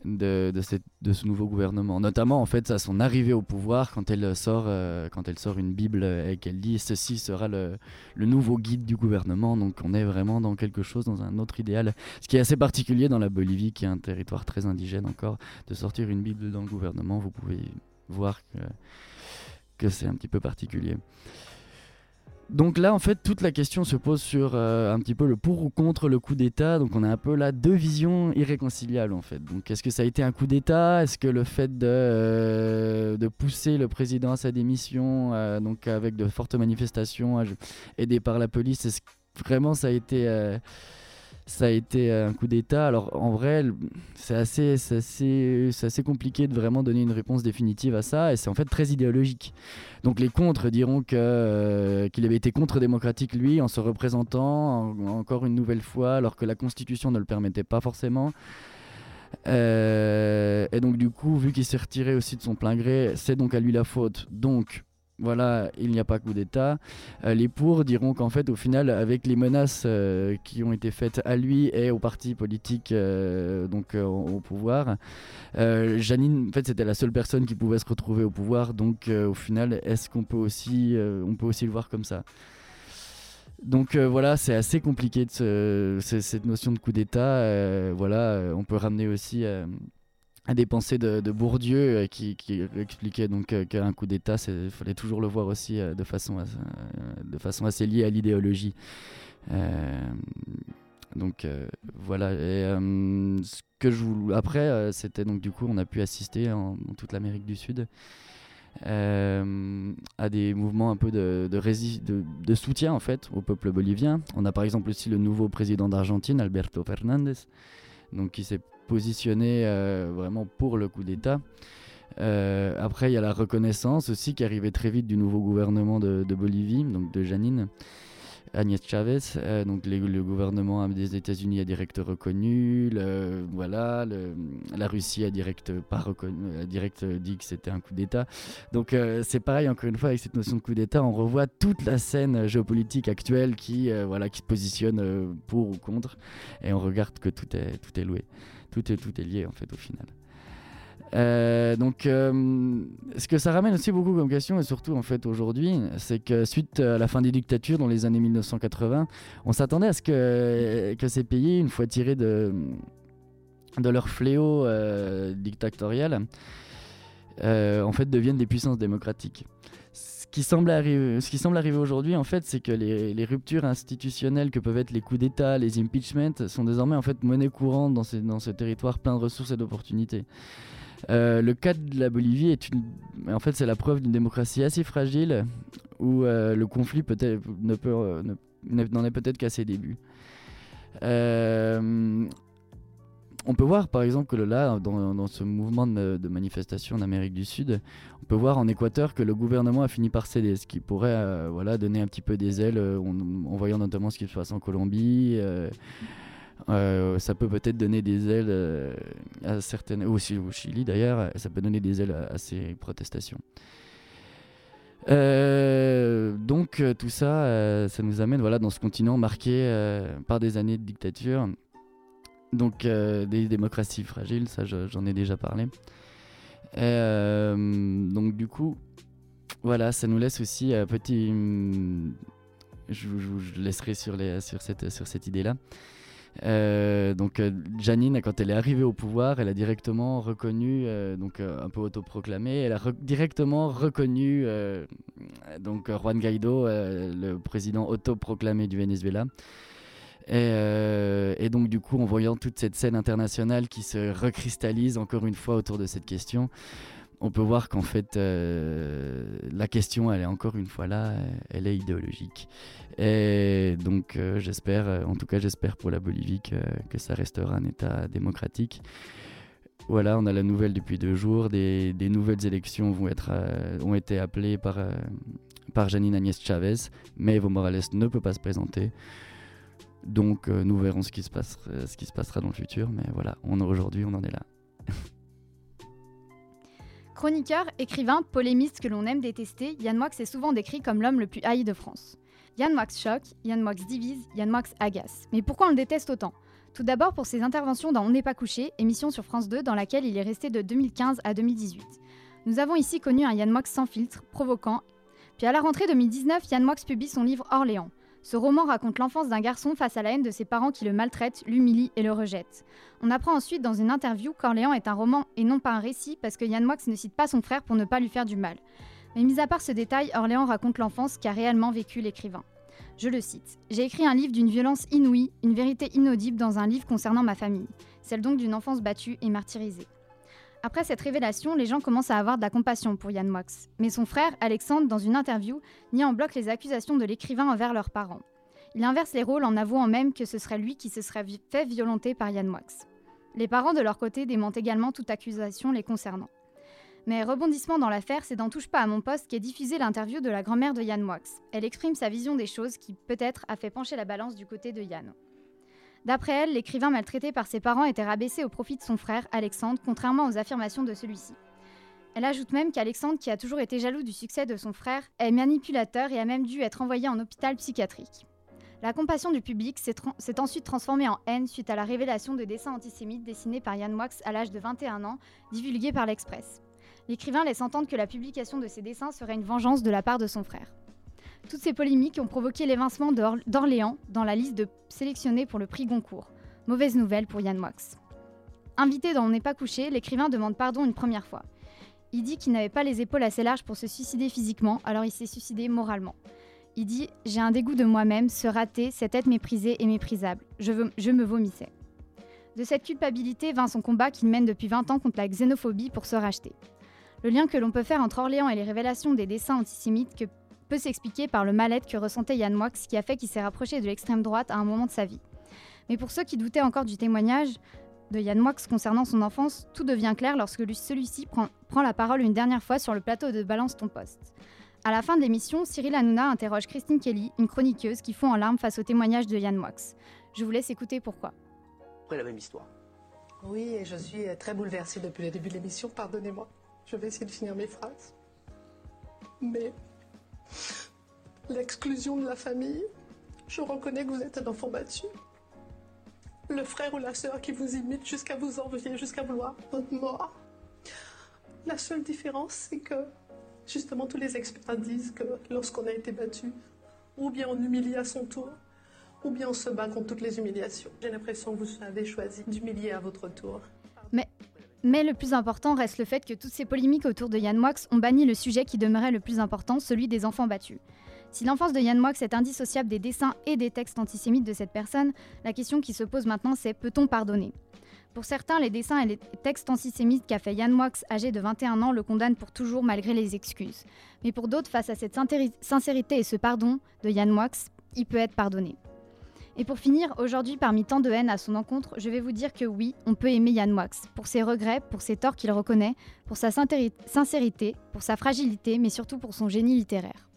J: de, ce nouveau gouvernement. Notamment, en fait, à son arrivée au pouvoir, quand elle sort, euh, quand elle sort une Bible et qu'elle dit ceci sera le, nouveau guide du gouvernement. Donc, on est vraiment dans quelque chose, dans un autre idéal. Ce qui est assez particulier dans la Bolivie, qui est un territoire très indigène encore, de sortir une Bible dans le gouvernement, vous pouvez voir que c'est un petit peu particulier. Donc là, en fait, toute la question se pose sur euh, un petit peu le pour ou contre le coup d'État. Donc on a un peu là deux visions irréconciliables, en fait. Donc est-ce que ça a été un coup d'État? Est-ce que le fait de, euh, de pousser le président à sa démission, euh, donc avec de fortes manifestations aidées par la police, est-ce que vraiment ça a été ça a été un coup d'État. Alors en vrai, c'est assez, assez, assez, compliqué de vraiment donner une réponse définitive à ça, et c'est en fait très idéologique. Donc les contres diront que, euh, qu'il avait été contre-démocratique lui en se représentant encore une nouvelle fois, alors que la Constitution ne le permettait pas forcément. Euh, et donc du coup, vu qu'il s'est retiré aussi de son plein gré, c'est donc à lui la faute. Donc voilà, il n'y a pas coup d'État. Euh, les pour diront qu'en fait, au final, avec les menaces euh, qui ont été faites à lui et aux partis politiques euh, donc au pouvoir, Janine, en fait, c'était la seule personne qui pouvait se retrouver au pouvoir. Donc, au final, est-ce qu'on peut aussi, on peut aussi le voir comme ça? Donc voilà, c'est assez compliqué cette notion de coup d'État. voilà, on peut ramener aussi à des pensées de, Bourdieu euh, qui, expliquait donc euh, qu'un coup d'État, il fallait toujours le voir aussi euh, de, façon assez liée à l'idéologie. donc voilà. Ce que je vous... Après, c'était donc du coup, on a pu assister en, toute l'Amérique du Sud à des mouvements un peu de, soutien en fait au peuple bolivien. On a par exemple aussi le nouveau président d'Argentine, Alberto Fernandez, donc qui s'est positionné euh, vraiment pour le coup d'État. Euh, après, il y a la reconnaissance aussi qui arrivait très vite du nouveau gouvernement de, Bolivie, donc de Janine. Agnès Chavez, euh, donc le gouvernement des États-Unis a direct reconnu, voilà, la Russie a direct pas reconnu, direct dit que c'était un coup d'État. Donc c'est pareil encore une fois avec cette notion de coup d'État, on revoit toute la scène géopolitique actuelle qui voilà qui se positionne pour ou contre, et on regarde que tout est tout est loué tout est, tout est lié en fait au final. Euh, donc, euh, ce que ça ramène aussi beaucoup comme question, et surtout en fait aujourd'hui, c'est que suite à la fin des dictatures dans les années 1980, on s'attendait à ce que, que ces pays, une fois tirés de, de leur fléau euh, dictatorial, en fait deviennent des puissances démocratiques arriver, ce qui semble arriver aujourd'hui, en fait, c'est que les, ruptures institutionnelles que peuvent être les coups d'État, les impeachments, sont désormais en fait monnaie courante dans, ces, ce territoire plein de ressources et d'opportunités. Euh, le cas de la Bolivie est une, en fait, c'est la preuve d'une démocratie assez fragile où euh, le conflit peut-être ne euh, n'en est peut-être qu'à ses débuts. Euh, on peut voir par exemple que là, dans, ce mouvement de, manifestation en Amérique du Sud, on peut voir en Équateur que le gouvernement a fini par céder, ce qui pourrait euh, voilà, donner un petit peu des ailes euh, en, voyant notamment ce qui se passe en Colombie, euh, ça peut peut-être donner des ailes à certaines, aussi au Chili d'ailleurs, ça peut donner des ailes à, ces protestations. Donc tout ça, ça nous amène voilà, dans ce continent marqué par des années de dictature, donc des démocraties fragiles, ça j'en ai déjà parlé. donc du coup, voilà, ça nous laisse aussi un petit... Je, je, laisserai sur, cette, idée-là. Euh, donc euh, Janine, quand elle est arrivée au pouvoir, elle a directement reconnu, euh, donc un peu autoproclamé, elle a directement reconnu donc Juan Guaido, le président autoproclamé du Venezuela. Et, et, donc du coup, en voyant toute cette scène internationale qui se recristallise encore une fois autour de cette question, on peut voir qu'en fait, euh, la question, elle est encore une fois là, elle est idéologique. Et donc, euh, j'espère, euh, en tout cas, j'espère pour la Bolivie que, ça restera un État démocratique. Voilà, on a la nouvelle depuis deux jours. Des, nouvelles élections vont être, ont été appelées par, par Janine Agnès Chavez, mais Evo Morales ne peut pas se présenter. Donc, nous verrons ce qui, se passera, ce qui se passera dans le futur. Mais voilà, aujourd'hui, on en est là.
K: Chroniqueur, écrivain, polémiste que l'on aime détester, Yann Moix est souvent décrit comme l'homme le plus haï de France. Yann Moix choque, Yann Moix divise, Yann Moix agace. Mais pourquoi on le déteste autant? Tout d'abord pour ses interventions dans On n'est pas couché, émission sur France 2 dans laquelle il est resté de 2015 à 2018. Nous avons ici connu un Yann Moix sans filtre, provoquant. Puis à la rentrée 2019, Yann Moix publie son livre Orléans. Ce roman raconte l'enfance d'un garçon face à la haine de ses parents qui le maltraitent, l'humilient et le rejettent. On apprend ensuite dans une interview qu'Orléans est un roman et non pas un récit parce que Yann Moix ne cite pas son frère pour ne pas lui faire du mal. Mais mis à part ce détail, Orléans raconte l'enfance qu'a réellement vécu l'écrivain. Je le cite J'ai écrit un livre d'une violence inouïe, une vérité inaudible dans un livre concernant ma famille, celle donc d'une enfance battue et martyrisée. Après cette révélation, les gens commencent à avoir de la compassion pour Yann Moix. Mais son frère, Alexandre, dans une interview, nie en bloc les accusations de l'écrivain envers leurs parents. Il inverse les rôles en avouant même que ce serait lui qui se serait fait violenter par Yann Moix. Les parents, de leur côté, démentent également toute accusation les concernant. Mais rebondissement dans l'affaire, c'est dans Touche pas à mon poste qu'est diffusée l'interview de la grand-mère de Yann Moix. Elle exprime sa vision des choses qui, peut-être, a fait pencher la balance du côté de Yann. D'après elle, l'écrivain maltraité par ses parents était rabaissé au profit de son frère, Alexandre, contrairement aux affirmations de celui-ci. Elle ajoute même qu'Alexandre, qui a toujours été jaloux du succès de son frère, est manipulateur et a même dû être envoyé en hôpital psychiatrique. La compassion du public s'est ensuite transformée en haine suite à la révélation de dessins antisémites dessinés par Yann Moix à l'âge de 21 ans, divulgués par l'Express. L'écrivain laisse entendre que la publication de ces dessins serait une vengeance de la part de son frère. Toutes ces polémiques ont provoqué l'évincement d'Orléans dans la liste de sélectionnés pour le prix Goncourt. Mauvaise nouvelle pour Yann Moix. Invité dans On n'est pas couché, l'écrivain demande pardon une première fois. Il dit qu'il n'avait pas les épaules assez larges pour se suicider physiquement, alors il s'est suicidé moralement. Il dit J'ai un dégoût de moi-même, se rater, cette être méprisée et méprisable. Je, je me vomissais. De cette culpabilité vint son combat qu'il mène depuis 20 ans contre la xénophobie pour se racheter. Le lien que l'on peut faire entre Orléans et les révélations des dessins antisémites que peut s'expliquer par le mal-être que ressentait Yann Moix, qui a fait qu'il s'est rapproché de l'extrême droite à un moment de sa vie. Mais pour ceux qui doutaient encore du témoignage de Yann Moix concernant son enfance, tout devient clair lorsque celui-ci prend, prend, la parole une dernière fois sur le plateau de Balance ton poste. À la fin de l'émission, Cyril Hanouna interroge Christine Kelly, une chroniqueuse qui fond en larmes face au témoignage de Yann Moix. Je vous laisse écouter pourquoi.
L: Après la même histoire.
M: Oui, et je suis très bouleversée depuis le début de l'émission, pardonnez-moi. Je vais essayer de finir mes phrases. Mais l'exclusion de la famille, je reconnais que vous êtes un enfant battu. Le frère ou la sœur qui vous imite jusqu'à vous envier, jusqu'à vouloir votre mort. La seule différence, c'est que justement tous les experts disent que lorsqu'on a été battu, ou bien on humilie à son tour, ou bien on se bat contre toutes les humiliations. J'ai l'impression que vous avez choisi d'humilier à votre tour.
K: Mais le plus important reste le fait que toutes ces polémiques autour de Yann Moix ont banni le sujet qui demeurait le plus important, celui des enfants battus. Si l'enfance de Yann Moix est indissociable des dessins et des textes antisémites de cette personne, la question qui se pose maintenant c'est peut-on pardonner? Pour certains, les dessins et les textes antisémites qu'a fait Yann Moix, âgé de 21 ans, le condamnent pour toujours malgré les excuses. Mais pour d'autres, face à cette sincérité et ce pardon de Yann Moix, il peut être pardonné. Et pour finir, aujourd'hui, parmi tant de haine à son encontre, je vais vous dire que oui, on peut aimer Yann Moix, pour ses regrets, pour ses torts qu'il reconnaît, pour sa sincérité, pour sa fragilité, mais surtout pour son génie littéraire.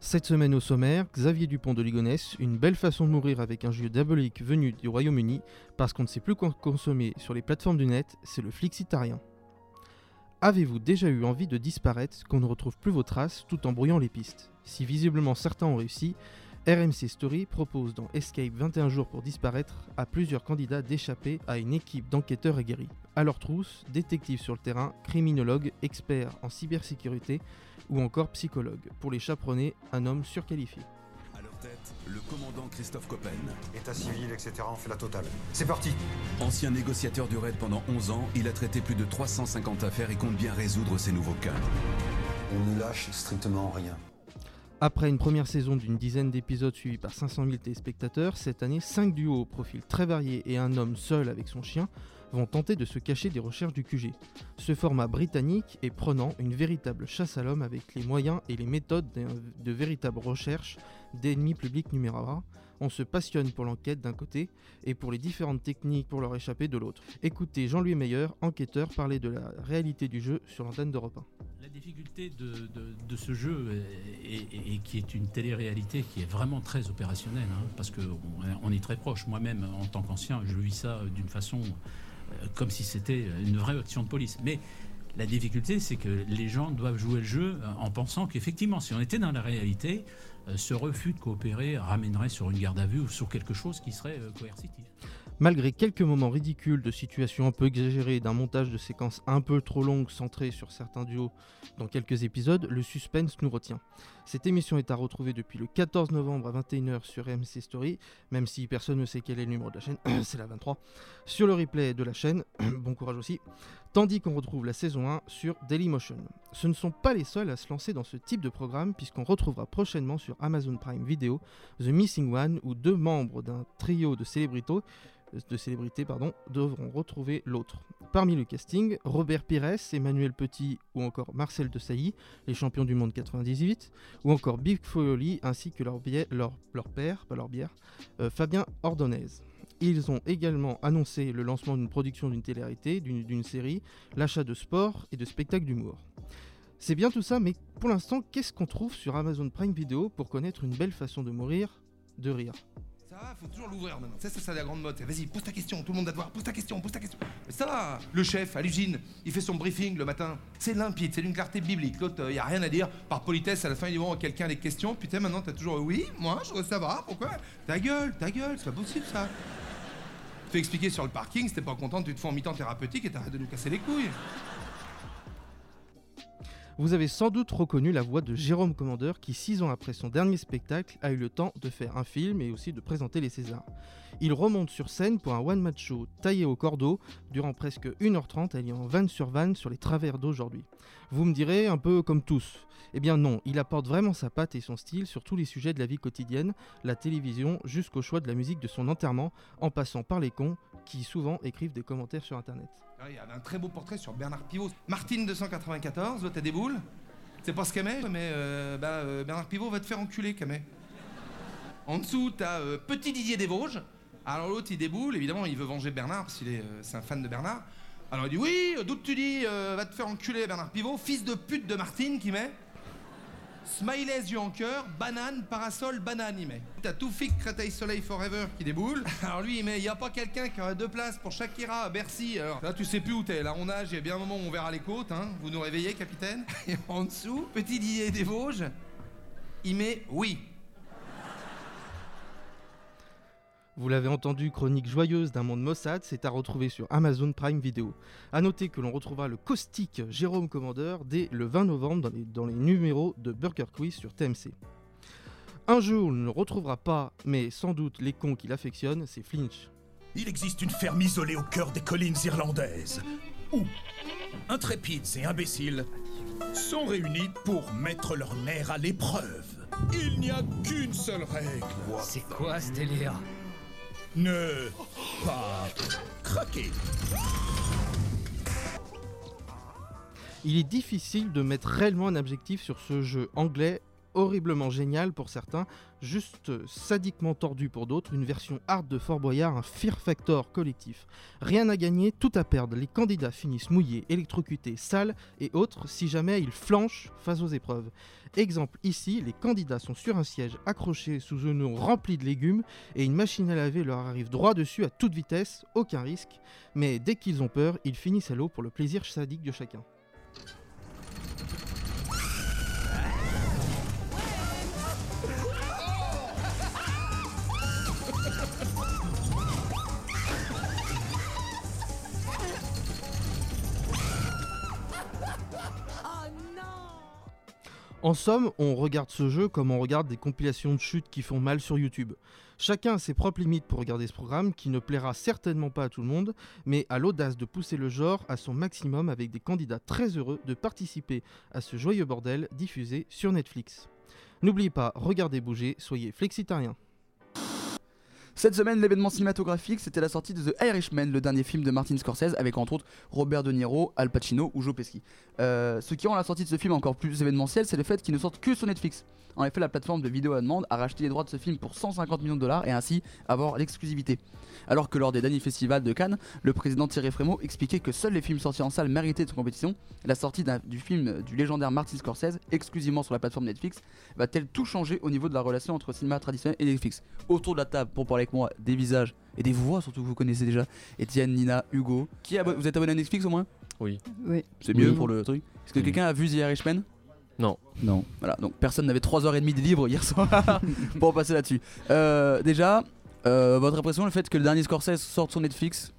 L: Cette semaine au sommaire, Xavier Dupont de Ligonnès, une belle façon de mourir avec un jeu diabolique venu du Royaume-Uni, parce qu'on ne sait plus quoi consommer sur les plateformes du net, c'est le flixitarien. Avez-vous déjà eu envie de disparaître, qu'on ne retrouve plus vos traces tout en brouillant les pistes? Si visiblement certains ont réussi, RMC Story propose dans Escape 21 jours pour disparaître à plusieurs candidats d'échapper à une équipe d'enquêteurs aguerris. À leur trousse, détectives sur le terrain, criminologues, experts en cybersécurité ou encore psychologues. Pour les chaperonner, un homme surqualifié.
N: Tête, le commandant Christophe Coppen.
O: État civil, etc. On fait la totale. C'est parti
N: Ancien négociateur du raid pendant 11 ans, il a traité plus de 350 affaires et compte bien résoudre ces nouveaux cas.
O: On ne lâche strictement rien.
L: Après une première saison d'une dizaine d'épisodes suivis par 500 000 téléspectateurs, cette année, 5 duos au profil très varié et un homme seul avec son chien vont tenter de se cacher des recherches du QG. Ce format britannique est prenant une véritable chasse à l'homme avec les moyens et les méthodes de, véritables recherches d'ennemis publics numéro 1. On se passionne pour l'enquête d'un côté et pour les différentes techniques pour leur échapper de l'autre. Écoutez Jean-Louis Meyer, enquêteur, parler de la réalité du jeu sur l'antenne d'Europe 1.
P: La difficulté de, ce jeu, et, qui est une télé-réalité qui est vraiment très opérationnelle, hein, parce qu'on on est très proche. Moi-même, en tant qu'ancien, je vis ça d'une façon comme si c'était une vraie action de police. Mais la difficulté, c'est que les gens doivent jouer le jeu euh, en pensant qu'effectivement, si on était dans la réalité, euh, ce refus de coopérer ramènerait sur une garde à vue ou sur quelque chose qui serait euh, coercitif.
L: Malgré quelques moments ridicules de situations un peu exagérées, d'un montage de séquences un peu trop longues centrées sur certains duos dans quelques épisodes, le suspense nous retient. Cette émission est à retrouver depuis le 14 novembre à 21h sur MC Story, même si personne ne sait quel est le numéro de la chaîne, c'est la 23, sur le replay de la chaîne, bon courage aussi, tandis qu'on retrouve la saison 1 sur Dailymotion. Ce ne sont pas les seuls à se lancer dans ce type de programme, puisqu'on retrouvera prochainement sur Amazon Prime Video The Missing One, où deux membres d'un trio de célébrités de célébrités devront retrouver l'autre. Parmi le casting, Robert Pires, Emmanuel Petit ou encore Marcel Desailly, les champions du monde 98, ou encore Big Foley ainsi que leur père, pas leur bière, euh, Fabien Ordonez. Ils ont également annoncé le lancement d'une production d'une télé-réalité, d'une série, l'achat de sport et de spectacles d'humour. C'est bien tout ça, mais pour l'instant, qu'est-ce qu'on trouve sur Amazon Prime Video pour connaître une belle façon de mourir de rire?
Q: Ça faut toujours l'ouvrir maintenant. Ça, ça, c'est la grande mode. Vas-y, pose ta question, tout le monde va te voir. Pose ta question, pose ta question. Mais ça va, le chef à l'usine, il fait son briefing le matin. C'est limpide, c'est d'une clarté biblique. L'autre, il y a rien à dire. Par politesse, à la fin, il bon, quelqu'un des questions. Putain, maintenant, t'as toujours oui, moi, je voudrais savoir. Pourquoi? Ta gueule, ta gueule, c'est pas possible ça. Fais expliquer sur le parking, si t'es pas content, tu te fais en mi-temps thérapeutique et t'arrêtes de nous casser les couilles.
L: Vous avez sans doute reconnu la voix de Jérôme Commandeur qui, six ans après son dernier spectacle, a eu le temps de faire un film et aussi de présenter les Césars. Il remonte sur scène pour un one-man show taillé au cordeau durant presque 1h30, alliant vanne sur vanne sur les travers d'aujourd'hui. Vous me direz, un peu comme tous. Eh bien non, il apporte vraiment sa patte et son style sur tous les sujets de la vie quotidienne, la télévision, jusqu'au choix de la musique de son enterrement, en passant par les cons qui souvent écrivent des commentaires sur internet.
Q: Ah, Il y avait un très beau portrait sur Bernard Pivot. Martine 294, toi t'as des boules C'est pas ce qu'aimait, mais euh, bah, euh, Bernard Pivot va te faire enculer, Camé. En dessous, t'as euh, Petit Didier des Vosges. Alors l'autre, il déboule, évidemment, il veut venger Bernard, parce qu'il est, c'est un fan de Bernard. Alors il dit Oui, d'où tu dis, va te faire enculer, Bernard Pivot, fils de pute de Martine, qui met. Smiley, yeux en cœur, banane, parasol, banane, il met. T'as Toufik, Créteil Soleil Forever qui déboule. Alors lui, il met, y a pas quelqu'un qui aurait deux places pour Shakira à Bercy. Alors là, tu sais plus où t'es. Là, on nage, il y a bien un moment où on verra les côtes, hein. Vous nous réveillez, capitaine? Et en dessous, petit Didier des Vosges, il met oui.
L: Vous l'avez entendu, chronique joyeuse d'un monde Mossad, c'est à retrouver sur Amazon Prime Video. A noter que l'on retrouvera le caustique Jérôme Commandeur dès le 20 novembre dans les, dans les numéros de Burger Quiz sur TMC. Un jeu où on ne le retrouvera pas, mais sans doute les cons qui l'affectionnent, c'est Flinch.
R: Il existe une ferme isolée au cœur des collines irlandaises, où intrépides et imbéciles sont réunis pour mettre leur nerf à l'épreuve. Il n'y a qu'une seule règle.
S: C'est quoi ce délire
R: Ne pas craquer.
L: Il est difficile de mettre réellement un objectif sur ce jeu anglais horriblement génial pour certains, juste sadiquement tordu pour d'autres, une version hard de Fort Boyard, un Fear Factor collectif. Rien à gagner, tout à perdre, les candidats finissent mouillés, électrocutés, sales et autres si jamais ils flanchent face aux épreuves. Exemple ici, les candidats sont sur un siège accroché sous une eau remplie de légumes et une machine à laver leur arrive droit dessus à toute vitesse, aucun risque, mais dès qu'ils ont peur, ils finissent à l'eau pour le plaisir sadique de chacun. En somme, on regarde ce jeu comme on regarde des compilations de chutes qui font mal sur YouTube. Chacun a ses propres limites pour regarder ce programme qui ne plaira certainement pas à tout le monde, mais a l'audace de pousser le genre à son maximum avec des candidats très heureux de participer à ce joyeux bordel diffusé sur Netflix. N'oubliez pas, regardez bouger, soyez flexitariens.
A: Cette semaine, l'événement cinématographique, c'était la sortie de The Irishman, le dernier film de Martin Scorsese, avec entre autres Robert De Niro, Al Pacino ou Joe Pesci. Euh, ce qui rend la sortie de ce film encore plus événementiel, c'est le fait qu'il ne sorte que sur Netflix. En effet, la plateforme de vidéo à demande a racheté les droits de ce film pour 150 millions de dollars et ainsi avoir l'exclusivité. Alors que lors des derniers festivals de Cannes, le président Thierry Frémaux expliquait que seuls les films sortis en salle méritaient de compétition. La sortie du film du légendaire Martin Scorsese, exclusivement sur la plateforme Netflix, va-t-elle tout changer au niveau de la relation entre cinéma traditionnel et Netflix? Autour de la table, pour parler avec moi, des visages et des voix surtout que vous connaissez déjà, Étienne, Nina, Hugo. Qui vous êtes abonné à Netflix au moins?
S: Oui.
B: Oui.
A: C'est mieux
S: Oui.
A: pour le truc. Est-ce que
S: Oui.
A: quelqu'un a vu The Irishman?
S: Non.
J: Non.
A: Voilà, donc personne n'avait 3h30 de libre hier soir pour passer là-dessus. Euh, déjà, euh, votre impression, le fait que le dernier Scorsese sorte sur Netflix,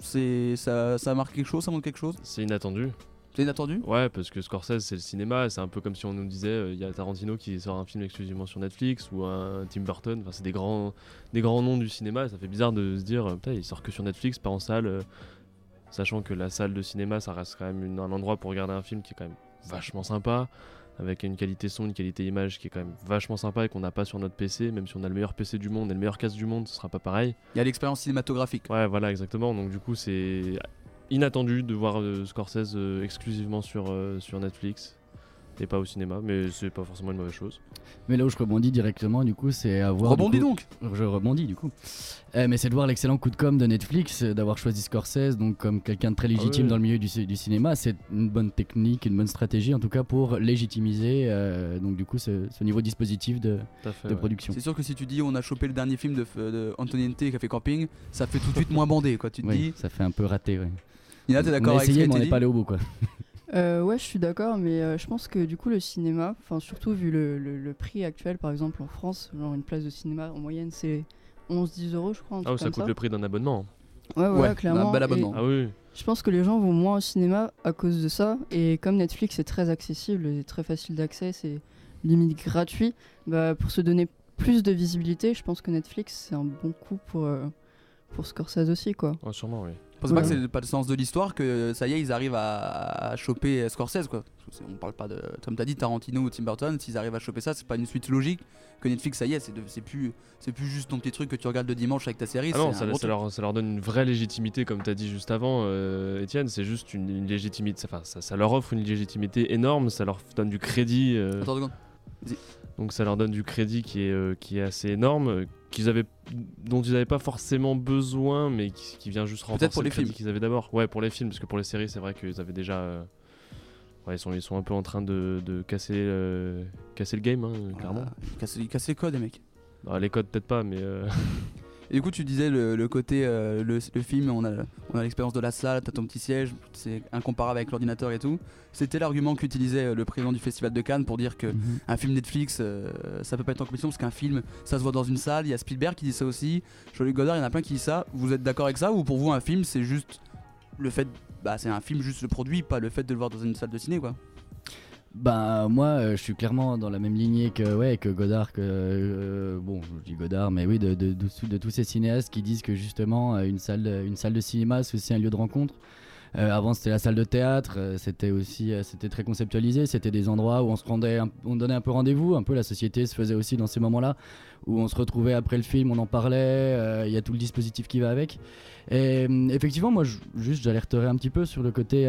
A: c'est ça, ça marque quelque chose, ça montre quelque chose?
S: C'est inattendu.
A: C'est inattendu
S: Ouais, parce que Scorsese, c'est le cinéma. C'est un peu comme si on nous disait euh, il y a Tarantino qui sort un film exclusivement sur Netflix ou un Tim Burton. Enfin, c'est des grands, des grands noms du cinéma. et Ça fait bizarre de se dire euh, putain, il sort que sur Netflix, pas en salle. euh, sachant que la salle de cinéma, ça reste quand même une- un endroit pour regarder un film qui est quand même vachement sympa. Avec une qualité son, une qualité image qui est quand même vachement sympa et qu'on n'a pas sur notre PC. Même si on a le meilleur PC du monde et le meilleur casque du monde, ce sera pas pareil.
A: Il y a l'expérience cinématographique.
S: Ouais, voilà, exactement. Donc du coup, c'est inattendu de voir euh, Scorsese euh, exclusivement sur, euh, sur Netflix et pas au cinéma, mais c'est pas forcément une mauvaise chose.
J: Mais là où je rebondis directement, du coup, c'est à voir. du
A: Rebondis
J: coup-
A: donc
J: Je rebondis, du coup. Euh, mais c'est de voir l'excellent coup de com' de Netflix, d'avoir choisi Scorsese, donc comme quelqu'un de très légitime
S: ouais.
J: dans le milieu du, ci- du cinéma. C'est une bonne technique, une bonne stratégie, en tout cas, pour légitimiser, euh, donc du coup, ce, ce niveau dispositif de,
S: Tout à fait,
J: de
S: ouais.
J: production.
A: C'est sûr que si tu dis on a chopé le dernier film de, de Anthony N.T. qui a fait camping, ça fait tout de suite moins bandé quoi. Tu te
J: Oui,
A: dis.
J: ça fait un peu raté, ouais.
A: Nina, t'es d'accord avec ce
J: essayé, mais on
A: été
J: n'est pas allé au bout, quoi.
B: Euh, ouais, je suis d'accord, mais euh, je pense que du coup, le cinéma, enfin surtout vu le, le- le prix actuel, par exemple en France, genre une place de cinéma en moyenne c'est 11-10 euros, je crois.
S: Ah oui, ça
B: comme
S: coûte le prix d'un abonnement.
B: Ouais, ouais,
A: Ouais,
B: clairement.
A: un bel abonnement.
S: Ah oui.
B: Je pense que les gens vont moins au cinéma à cause de ça. Et comme Netflix est très accessible et très facile d'accès, c'est limite gratuit, bah, pour se donner plus de visibilité, je pense que Netflix c'est un bon coup pour, euh, pour Scorsese aussi. quoi.
S: Ouais, sûrement, oui.
A: Je pense pas que c'est pas le sens de l'histoire que ça y est, ils arrivent à, à choper Scorsese quoi. On parle pas de. Comme t'as dit, Tarantino ou Tim Burton, s'ils arrivent à choper ça, c'est pas une suite logique que Netflix, ça y est, c'est plus, c'est plus juste ton petit truc que tu regardes le dimanche avec ta série.
S: Ah non, ça, leur, ça leur donne une vraie légitimité, comme tu as dit juste avant, euh, Étienne. C'est juste une, une légitimité. Enfin, ça, ça leur offre une légitimité énorme, ça leur donne du crédit. euh,
A: Attends deux secondes.
S: Donc ça leur donne du crédit qui est, euh, qui est assez énorme, euh, qu'ils avaient, dont ils n'avaient pas forcément besoin, mais qui, qui vient juste renforcer
A: pour
S: le
A: les
S: crédit
A: films.
S: qu'ils avaient d'abord. Ouais, pour les films, parce que pour les séries, c'est vrai qu'ils avaient déjà. euh, ouais, ils, sont, ils sont un peu en train de, de casser, euh, casser le game, hein, clairement.
A: Ils cassent, ils cassent les codes, les mecs.
S: Ah, les codes, peut-être pas, mais.
A: Et du coup, tu disais le, le côté, euh, le, le film, on a, on a l'expérience de la salle, t'as ton petit siège, c'est incomparable avec l'ordinateur et tout. C'était l'argument qu'utilisait euh, le président du festival de Cannes pour dire que
J: Mhm.
A: un film Netflix, euh, ça peut pas être en compétition parce qu'un film, ça se voit dans une salle. Il y a Spielberg qui dit ça aussi, Jolie Godard, il y en a plein qui disent ça. Vous êtes d'accord avec ça ou pour vous un film, c'est juste le fait, bah c'est un film juste le produit, pas le fait de le voir dans une salle de ciné quoi?
J: Bah moi euh, je suis clairement dans la même lignée que ouais que Godard que euh, bon je dis Godard mais oui de, de, tous ces cinéastes qui disent que justement euh, une salle une salle de cinéma c'est aussi un lieu de rencontre Euh, avant, c'était la salle de théâtre. euh, c'était aussi, euh, c'était très conceptualisé. C'était des endroits où on se donnait un peu rendez-vous. Un peu la société se faisait aussi dans ces moments-là où on se retrouvait après le film, on en parlait. Il y a tout le dispositif qui va avec. Et effectivement, moi, juste, j'alerterais un petit peu sur le côté,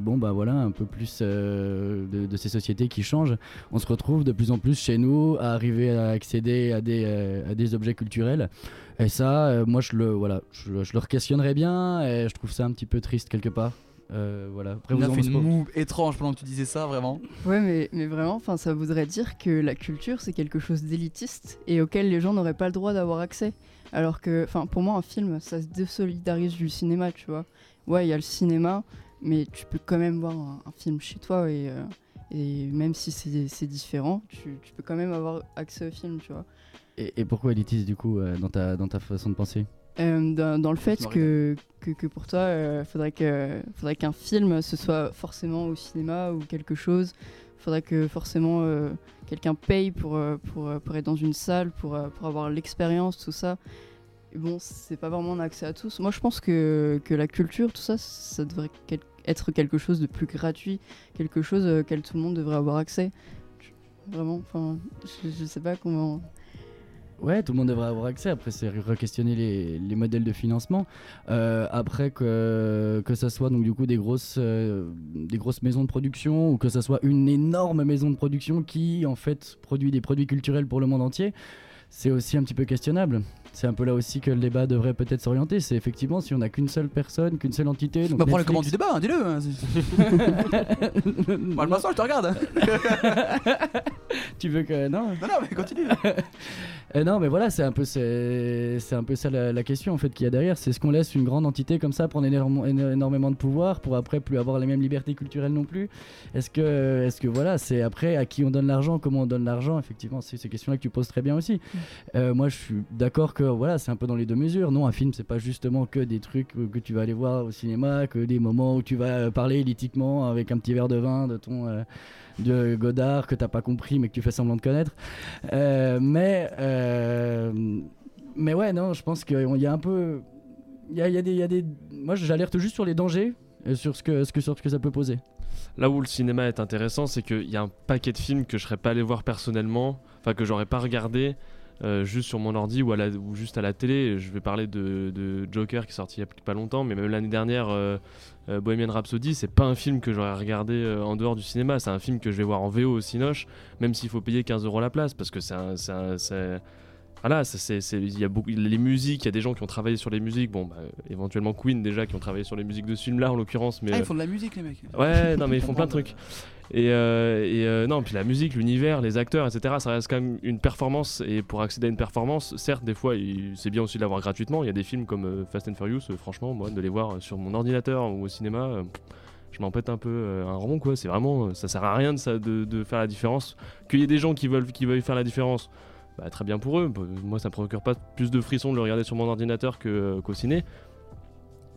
J: bon, bah voilà, un peu plus de, ces sociétés qui changent. On se retrouve de plus en plus chez nous à arriver à accéder à des objets culturels. Et ça, euh, moi, je le, voilà, je, je le questionnerais bien et je trouve ça un petit peu triste quelque part. Euh, voilà. Après,
A: On
J: vous
A: a fait une moue étrange pendant que tu disais ça, vraiment.
B: Ouais, mais, mais vraiment, enfin, ça voudrait dire que la culture, c'est quelque chose d'élitiste et auquel les gens n'auraient pas le droit d'avoir accès. Alors que, enfin, pour moi, un film, ça se désolidarise du cinéma, tu vois. Ouais, il y a le cinéma, mais tu peux quand même voir un, un film chez toi et, euh, et même si c'est c'est différent, tu, tu peux quand même avoir accès au film, tu vois.
J: Et, et pourquoi élitiste du coup euh, dans, ta, dans ta façon de penser?
B: Euh, dans, dans le fait que, que, que pour toi, il faudrait que faudrait qu'un film ce soit forcément au cinéma ou quelque chose. faudrait que forcément euh, quelqu'un paye pour, euh, pour, euh, pour être dans une salle, pour, euh, pour avoir l'expérience, tout ça. Et bon, c'est pas vraiment un accès à tous. Moi, je pense que, que la culture, tout ça, ça devrait quel- être quelque chose de plus gratuit, quelque chose euh, auquel tout le monde devrait avoir accès. Je- Vraiment, enfin, je, je sais pas comment.
J: Ouais, tout le monde devrait avoir accès. Après, c'est re-questionner les, les modèles de financement. Euh, après, que, que ça soit donc du coup des grosses, euh, des grosses maisons de production ou que ça soit une énorme maison de production qui en fait produit des produits culturels pour le monde entier, c'est aussi un petit peu questionnable. C'est un peu là aussi que le débat devrait peut-être s'orienter. C'est effectivement si on n'a qu'une seule personne, qu'une seule entité. Donc
A: Bah, prends
J: Netflix-
A: commandes du débat, hein, dis-le. hein, le je te regarde.
J: tu veux que non
A: Non, non, mais continue.
J: Euh, non, mais voilà, c'est un peu, c'est, c'est un peu ça la, la question en fait qu'il y a derrière. C'est ce qu'on laisse une grande entité comme ça prendre énorme- énormément de pouvoir pour après plus avoir les mêmes libertés culturelles non plus. Est-ce que, est-ce que voilà, c'est après à qui on donne l'argent, comment on donne l'argent. Effectivement, c'est ces questions-là que tu poses très bien aussi. Euh, moi, je suis d'accord que voilà, c'est un peu dans les deux mesures. Non, un film, c'est pas justement que des trucs que tu vas aller voir au cinéma, que des moments où tu vas parler éthiquement avec un petit verre de vin de ton euh, de Godard que t'as pas compris mais que tu fais semblant de connaître. Euh, mais euh, mais ouais, non, je pense qu'il y a un peu, il y a, y a y a des, moi j'alerte juste sur les dangers, et sur ce que, ce que sur ce que ça peut poser.
S: Là où le cinéma est intéressant, c'est qu'il y a un paquet de films que je serais pas allé voir personnellement, enfin que j'aurais pas regardé euh, juste sur mon ordi ou, à la, ou juste à la télé. Je vais parler de, de Joker qui est sorti il y a pas longtemps, mais même l'année dernière, euh, euh, Bohemian Rhapsody, c'est pas un film que j'aurais regardé euh, en dehors du cinéma. C'est un film que je vais voir en VO au Cinoche, même s'il faut payer 15 euros la place, parce que c'est un. voilà, il y a beaucoup, les musiques, il y a des gens qui ont travaillé sur les musiques, bon, bah, éventuellement Queen déjà qui ont travaillé sur les musiques de ce film-là en l'occurrence, mais
A: Ah, ils font de la musique, les mecs.
S: Ouais, non, mais ils font plein de trucs. Et, euh, et, euh, non, puis la musique, l'univers, les acteurs, etc. Ça reste quand même une performance. Et pour accéder à une performance, certes, des fois, c'est bien aussi de l'avoir gratuitement. Il y a des films comme euh, Fast and Furious, franchement, moi, de les voir sur mon ordinateur ou au cinéma, je m'en pète un peu euh, un rond, quoi. C'est vraiment, euh, ça sert à rien de, ça, de, de faire la différence. Qu'il y ait des gens qui veulent, qui veulent faire la différence. Bah, très bien pour eux. Bah, Moi, ça me procure pas plus de frissons de le regarder sur mon ordinateur que, euh, qu'au ciné.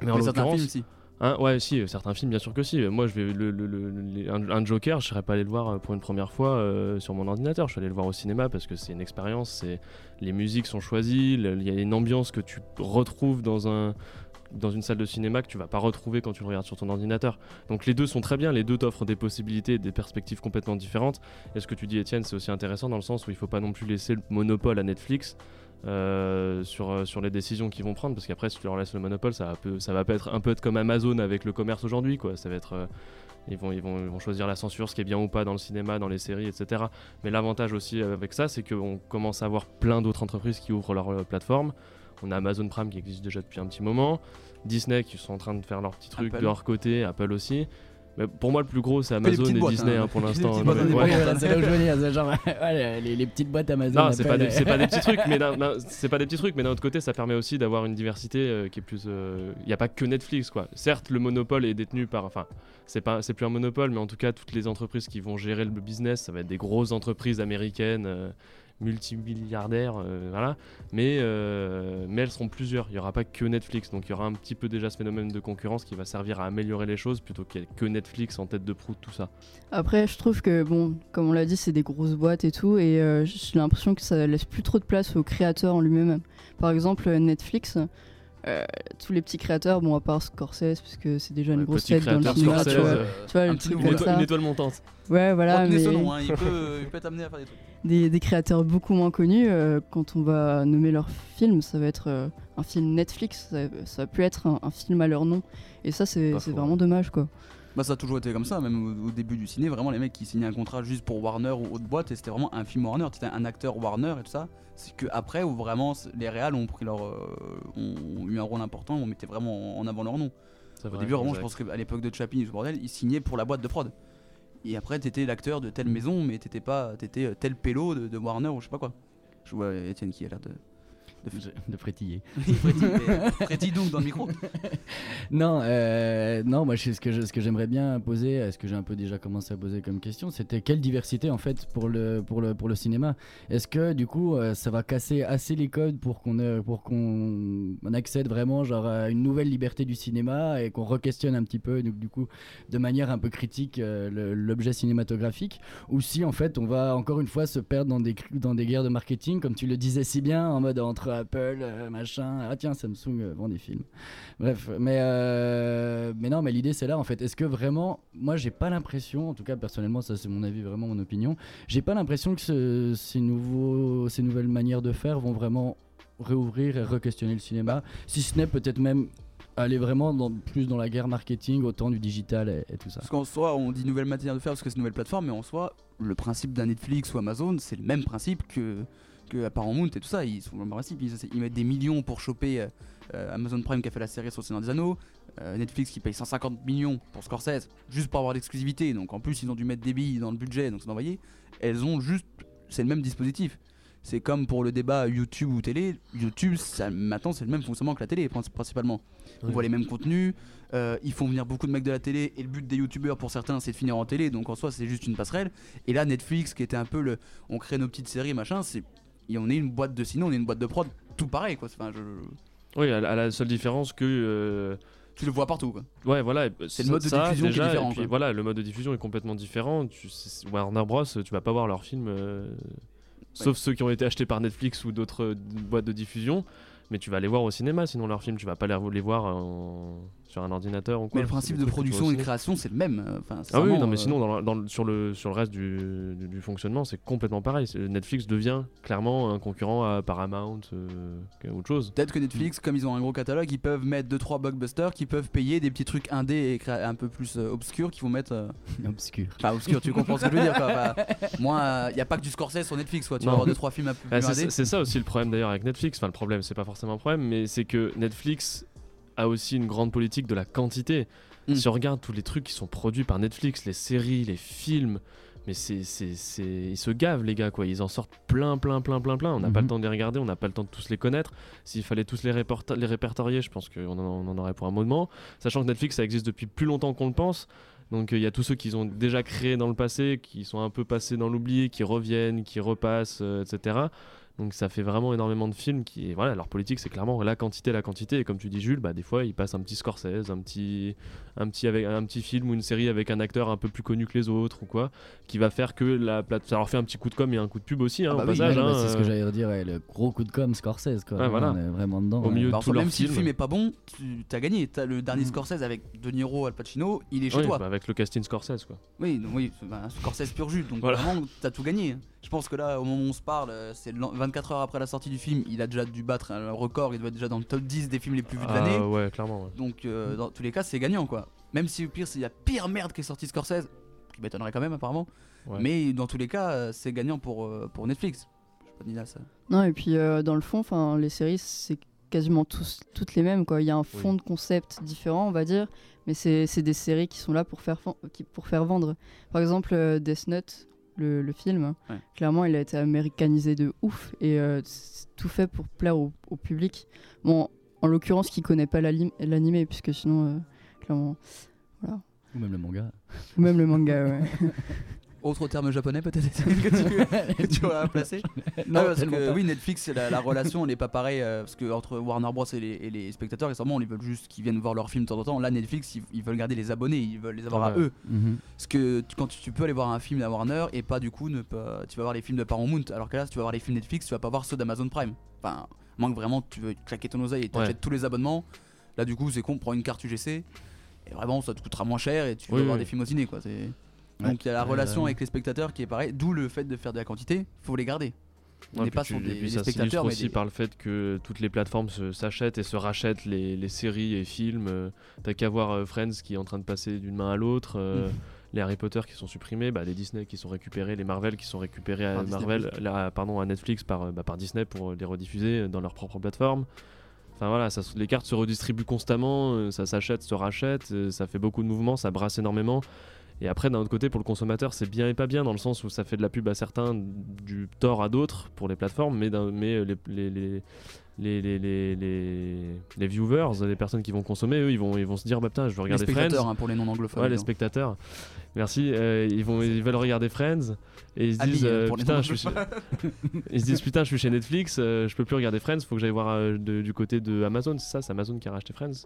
S: Mais en
A: Mais certains
S: l'occurrence,
A: aussi.
S: Hein, ouais, si, euh, certains films, bien sûr que si. Euh, Moi, je vais le, le- le- un, Joker, je serais pas allé le voir euh, pour une première fois sur mon ordinateur. Je suis allé le voir au cinéma parce que c'est une expérience. C'est les musiques sont choisies, il y a une ambiance que tu retrouves dans un dans une salle de cinéma que tu vas pas retrouver quand tu le regardes sur ton ordinateur. Donc les deux sont très bien, les deux t'offrent des possibilités et des perspectives complètement différentes. Et ce que tu dis Étienne, c'est aussi intéressant dans le sens où il faut pas non plus laisser le monopole à Netflix euh, sur, euh, sur les décisions qu'ils vont prendre parce qu'après si tu leur laisses le monopole ça va, peu- ça va pas être un peu être comme Amazon avec le commerce aujourd'hui quoi. Ça va être euh, ils vont, ils, vont, ils vont choisir la censure ce qui est bien ou pas dans le cinéma dans les séries etc mais l'avantage aussi avec ça c'est qu'on commence à avoir plein d'autres entreprises qui ouvrent leur euh, plateforme. On a Amazon Prime qui existe déjà depuis un petit moment. Disney qui sont en train de faire leur petit truc
A: Apple.
S: de leur côté Apple aussi mais pour moi le plus gros c'est Amazon et
A: boîtes,
S: Disney
A: hein.
S: hein, pour l'instant
A: petites boîtes
S: Ouais.
A: indépendantes.
J: Oui, voilà, c'est là où je veux dire, c'est genre ouais, les, les petites boîtes Amazon.
S: Non, c'est pas, des- c'est
J: euh,
S: pas des petits trucs, mais c'est pas des petits trucs, mais d'un autre côté, ça permet aussi d'avoir une diversité euh, qui est plus. Il n'y a pas que Netflix, quoi. Certes, le monopole est détenu par. Enfin, c'est pas, c'est plus un monopole, mais en tout cas, toutes les entreprises qui vont gérer le business, ça va être des grosses entreprises américaines. euh, multimilliardaires, euh, voilà. Mais, euh, mais elles seront plusieurs. Il n'y aura pas que Netflix. Donc il y aura un petit peu déjà ce phénomène de concurrence qui va servir à améliorer les choses plutôt que Netflix en tête de proue tout ça.
B: Après, je trouve que, bon, comme on l'a dit, c'est des grosses boîtes et tout, et euh, j'ai l'impression que ça laisse plus trop de place au créateur en lui-même. Par exemple, Netflix, euh, tous les petits créateurs, bon à part Scorsese, parce que c'est déjà une
S: Ouais,
B: grosse tête dans le cinéma, tu
S: Scorsese,
B: vois,
S: euh,
B: tu vois,
S: un
B: le
S: petit
B: truc comme
S: une
B: ça.
S: étoile montante.
B: Ouais, voilà, mais
A: nom, hein, il, peut, il peut t'amener à faire des trucs.
B: des, des créateurs beaucoup moins connus, euh, quand on va nommer leur film, ça va être euh, un film Netflix, ça, ça va plus être un, un film à leur nom. Et ça, c'est vraiment dommage, quoi.
A: Bah ça a toujours été comme ça, même au, au début du ciné, vraiment les mecs qui signaient un contrat juste pour Warner ou autre boîte et c'était vraiment un film Warner, c'était un acteur Warner et tout ça. C'est que après où vraiment les réals ont pris leur, euh, ont eu un rôle important, on mettait vraiment en avant leur nom. Au
S: vrai,
A: début vraiment
S: exact.
A: je pense qu'à l'époque de Chaplin et tout ce bordel, ils signaient pour la boîte de prod. Et après t'étais l'acteur de telle maison, mais t'étais pas, t'étais euh, tel pélo de, de Warner ou je sais pas quoi. Je vois Étienne qui a l'air de
J: de, de frétiller.
A: Il frétille, donc dans le micro.
J: non, euh, non, moi ce que je- ce que j'aimerais bien poser, euh, ce que j'ai un peu déjà commencé à poser comme question, c'était quelle diversité en fait pour le pour le pour le cinéma? Est-ce que du coup euh, ça va casser assez les codes pour qu'on pour qu'on on accède vraiment genre à une nouvelle liberté du cinéma et qu'on re-questionne un petit peu donc, du coup de manière un peu critique l'objet cinématographique? Ou si en fait on va encore une fois se perdre dans des dans des guerres de marketing comme tu le disais si bien en mode entre Apple euh, machin. Ah tiens Samsung euh, vend des films. Bref mais euh, mais non mais l'idée c'est là en fait. Est-ce que vraiment moi j'ai pas l'impression en tout cas personnellement ça c'est mon avis vraiment mon opinion j'ai pas l'impression que ce- ces nouveaux ces nouvelles manières de faire vont vraiment réouvrir et re-questionner le cinéma si ce n'est peut-être même aller vraiment dans, plus dans la guerre marketing autant du digital et, et tout ça.
A: Parce qu'en soi, on dit nouvelle manière de faire parce que c'est une nouvelle plateforme, mais en soi, le principe d'un Netflix ou Amazon, c'est le même principe que, que Paramount et tout ça. Ils sont le même principe. Ils, ils mettent des millions pour choper euh, Amazon Prime qui a fait la série sur le Seigneur des Anneaux, euh, Netflix qui paye 150 millions pour Scorsese, juste pour avoir l'exclusivité. Donc en plus, ils ont dû mettre des billes dans le budget, donc c'est envoyé. Elles ont juste. C'est le même dispositif. C'est comme pour le débat YouTube ou télé. YouTube, ça, maintenant, c'est le même fonctionnement que la télé, princi- principalement. On
S: Oui.
A: voit les mêmes contenus. euh, ils font venir beaucoup de mecs de la télé. Et le but des YouTubeurs, pour certains, c'est de finir en télé. Donc en soi, c'est juste une passerelle. Et là, Netflix, qui était un peu le. On crée nos petites séries, machin. C'est. Et on est une boîte de ciné, on est une boîte de prod. Tout pareil, quoi. Enfin, je-
S: Oui, à la, seule différence que. euh,
A: Tu le vois partout, quoi.
S: Ouais, voilà.
A: C'est le mode de
S: ça,
A: diffusion qui est différent,
S: et puis
A: quoi.
S: voilà, le mode de diffusion est complètement différent. Tu, Warner Bros, tu vas pas voir leurs films, euh, sauf ceux qui ont été achetés par Netflix ou d'autres euh, boîtes de diffusion. Mais tu vas les voir au cinéma, sinon leurs films, tu vas pas les, les voir en- sur un ordinateur ou quoi.
A: Mais le principe de production et de création, c'est le même. euh, Enfin,
S: Ah oui, non, mais
A: euh,
S: sinon, dans le- dans le- sur, le, sur le reste du, du, du fonctionnement, c'est complètement pareil. Netflix devient clairement un concurrent à Paramount, euh, autre chose.
A: Peut-être que Netflix, comme ils ont un gros catalogue, ils peuvent mettre 2-3 blockbusters qui peuvent payer des petits trucs indés et un peu plus euh, obscurs qui vont mettre. euh,
J: Obscur.
A: Enfin, obscur, tu comprends ce que je veux dire quoi. Enfin, moi, il n'y a pas que du Scorsese sur Netflix, quoi. Tu vas avoir 2-3 films un peu
S: Ah,
A: plus
S: c'est
A: indés.
S: c'est ça aussi le problème d'ailleurs avec Netflix. Enfin, le problème, c'est pas forcément un problème, mais c'est que Netflix a aussi une grande politique de la quantité.
A: Mm.
S: Si on regarde tous les trucs qui sont produits par Netflix, les séries, les films, mais c'est, c'est, c'est- ils se gavent les gars quoi. Ils en sortent plein, plein, plein, plein, plein. On n'a pas
J: Mhm.
S: le temps de les regarder, on n'a pas le temps de tous les connaître. S'il fallait tous les, répertorier, je pense qu'on en, on en aurait pour un moment. Sachant que Netflix ça existe depuis plus longtemps qu'on le pense. Donc euh, il y a tous ceux qu'ils ont déjà créés dans le passé, qui sont un peu passés dans l'oubli, qui reviennent, qui repassent, euh, etc. Donc ça fait vraiment énormément de films qui, voilà, leur politique c'est clairement la quantité, la quantité. Et comme tu dis Jules, bah des fois ils passent un petit Scorsese, un petit, un petit avec un petit film ou une série avec un acteur un peu plus connu que les autres ou quoi, qui va faire que la plate, ça leur fait un petit coup de com et un coup de pub aussi, hein,
J: Ah bah
S: au
J: oui,
S: passage. hein,
J: c'est ce
S: euh.
J: que j'allais dire, ouais, le gros coup de com Scorsese quoi.
S: Ouais, voilà.
J: On est vraiment dedans.
S: Au
J: ouais.
S: milieu de
A: Bah,
S: leurs
A: même si le film est pas bon, tu as gagné. T'as le dernier Scorsese avec De Niro, Al Pacino, il est chez
S: Oui,
A: toi.
S: bah, avec le casting Scorsese quoi.
A: Oui, donc oui, bah, Scorsese pur jus, donc
S: Voilà.
A: vraiment t'as tout gagné. Je pense que là, au moment où on se parle, euh, c'est 24 heures après la sortie du film, il a déjà dû battre un record, il doit être déjà dans le top 10 des films les plus vus de
S: Ah,
A: l'année.
S: ouais, clairement, ouais.
A: Donc euh, dans tous les cas, c'est gagnant quoi. Même si au pire, c'est la pire merde qui est sortie Scorsese, qui m'étonnerait quand même apparemment.
S: Ouais.
A: Mais dans tous les cas, euh, c'est gagnant pour, euh, pour Netflix. Je sais pas, Nina, ça.
B: Non, et puis euh, dans le fond, enfin, les séries, c'est quasiment tous, toutes les mêmes. Quoi. Il y a un fond de concept différent, on va dire, mais c'est c'est des séries qui sont là pour faire, qui- pour faire vendre. Par exemple, euh, Death Note, le, le film,
A: Ouais.
B: clairement, il a été américanisé de ouf et euh, tout fait pour plaire au, au public. Bon, en l'occurrence, qui connaît pas l'animé, puisque sinon, euh, clairement, voilà.
J: Ou même le manga.
B: Ou même le manga, ouais.
A: Autre terme japonais peut-être que tu, que tu aurais à placer?
J: Non,
A: Ah, parce
J: tellement
A: que oui Netflix la, la relation elle est pas pareille euh, parce que entre Warner Bros et les, et les spectateurs récemment ils veulent juste qu'ils viennent voir leurs films de temps en temps là Netflix ils, ils veulent garder les abonnés ils veulent les avoir à
S: Ouais.
A: eux
J: Mhm.
A: parce que tu- quand tu, tu peux aller voir un film à Warner et pas du coup ne pas tu vas voir les films de Paramount alors que là si tu vas voir les films Netflix tu vas pas voir ceux d'Amazon Prime enfin Moins que vraiment tu veux claquer ton oseille et t'achètes
S: Ouais.
A: tous les abonnements. Là, du coup, c'est con, prends une carte UGC et vraiment ça te coûtera moins cher et tu vas
S: Oui,
A: voir
S: oui.
A: des films au ciné quoi. c'est-. Donc il y a la
J: Euh,
A: relation avec les spectateurs qui est pareil, d'où le fait de faire de la quantité, faut les garder. On
S: Ouais,
A: n'est pas
S: tu-
A: sur
S: et
A: des,
S: puis
A: des
S: ça
A: spectateurs, mais
S: aussi
A: des-
S: par le fait que toutes les plateformes se- s'achètent et se rachètent les, les séries et films. euh, T'as qu'à voir euh, Friends qui est en train de passer d'une main à l'autre. euh,
A: Mhm.
S: Les Harry Potter qui sont supprimés, bah, les Disney qui sont récupérés, les Marvel qui sont récupérés à. Marvel, là, pardon, à Netflix par, bah, par Disney pour les rediffuser dans leur propre plateforme. Enfin voilà, ça les cartes se redistribuent constamment, ça s'achète, se rachète, ça fait beaucoup de mouvements, ça brasse énormément. Et après, d'un autre côté, pour le consommateur, c'est bien et pas bien, dans le sens où ça fait de la pub à certains, du tort à d'autres pour les plateformes, mais, mais euh, les, les, les, les, les, les, les- les viewers, les personnes qui vont consommer, eux, ils vont, ils vont se dire, bah putain, je veux regarder
A: spectateurs,
S: Friends.
A: hein, pour les non-anglophones,
S: Ouais, les spectateurs. Merci. euh, ils, vont, ils veulent regarder Friends et ils se disent,
A: euh, les
S: putain, je suis,
A: non-anglophones.
S: ils se disent, putain, je suis chez Netflix, euh, je peux plus regarder Friends, faut que j'aille voir euh, de- du côté de Amazon, c'est ça, c'est Amazon qui a racheté Friends.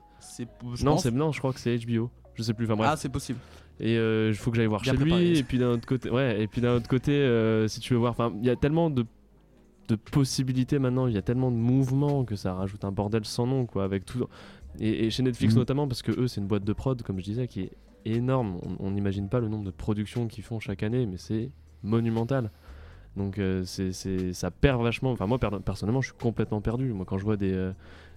S: Non, c'est non, je crois que c'est HBO. Je sais plus. Enfin bref.
A: Ah, c'est possible.
S: Et il faut que j'aille voir
A: Bien
S: chez
A: préparé.
S: lui. Et puis d'un autre côté, ouais. Et puis d'un autre côté, euh, si tu veux voir, enfin, il y a tellement de de possibilités maintenant. Il y a tellement de mouvements que ça rajoute un bordel sans nom, quoi, avec tout. Et, et chez Netflix
J: Mhm.
S: notamment, parce que eux, c'est une boîte de prod, comme je disais, qui est énorme. On- n'imagine pas le nombre de productions qu'ils font chaque année, mais c'est monumental. Donc euh, c'est, c'est- ça perd vachement. Enfin moi per- personnellement je suis complètement perdu. Moi quand je vois des, euh,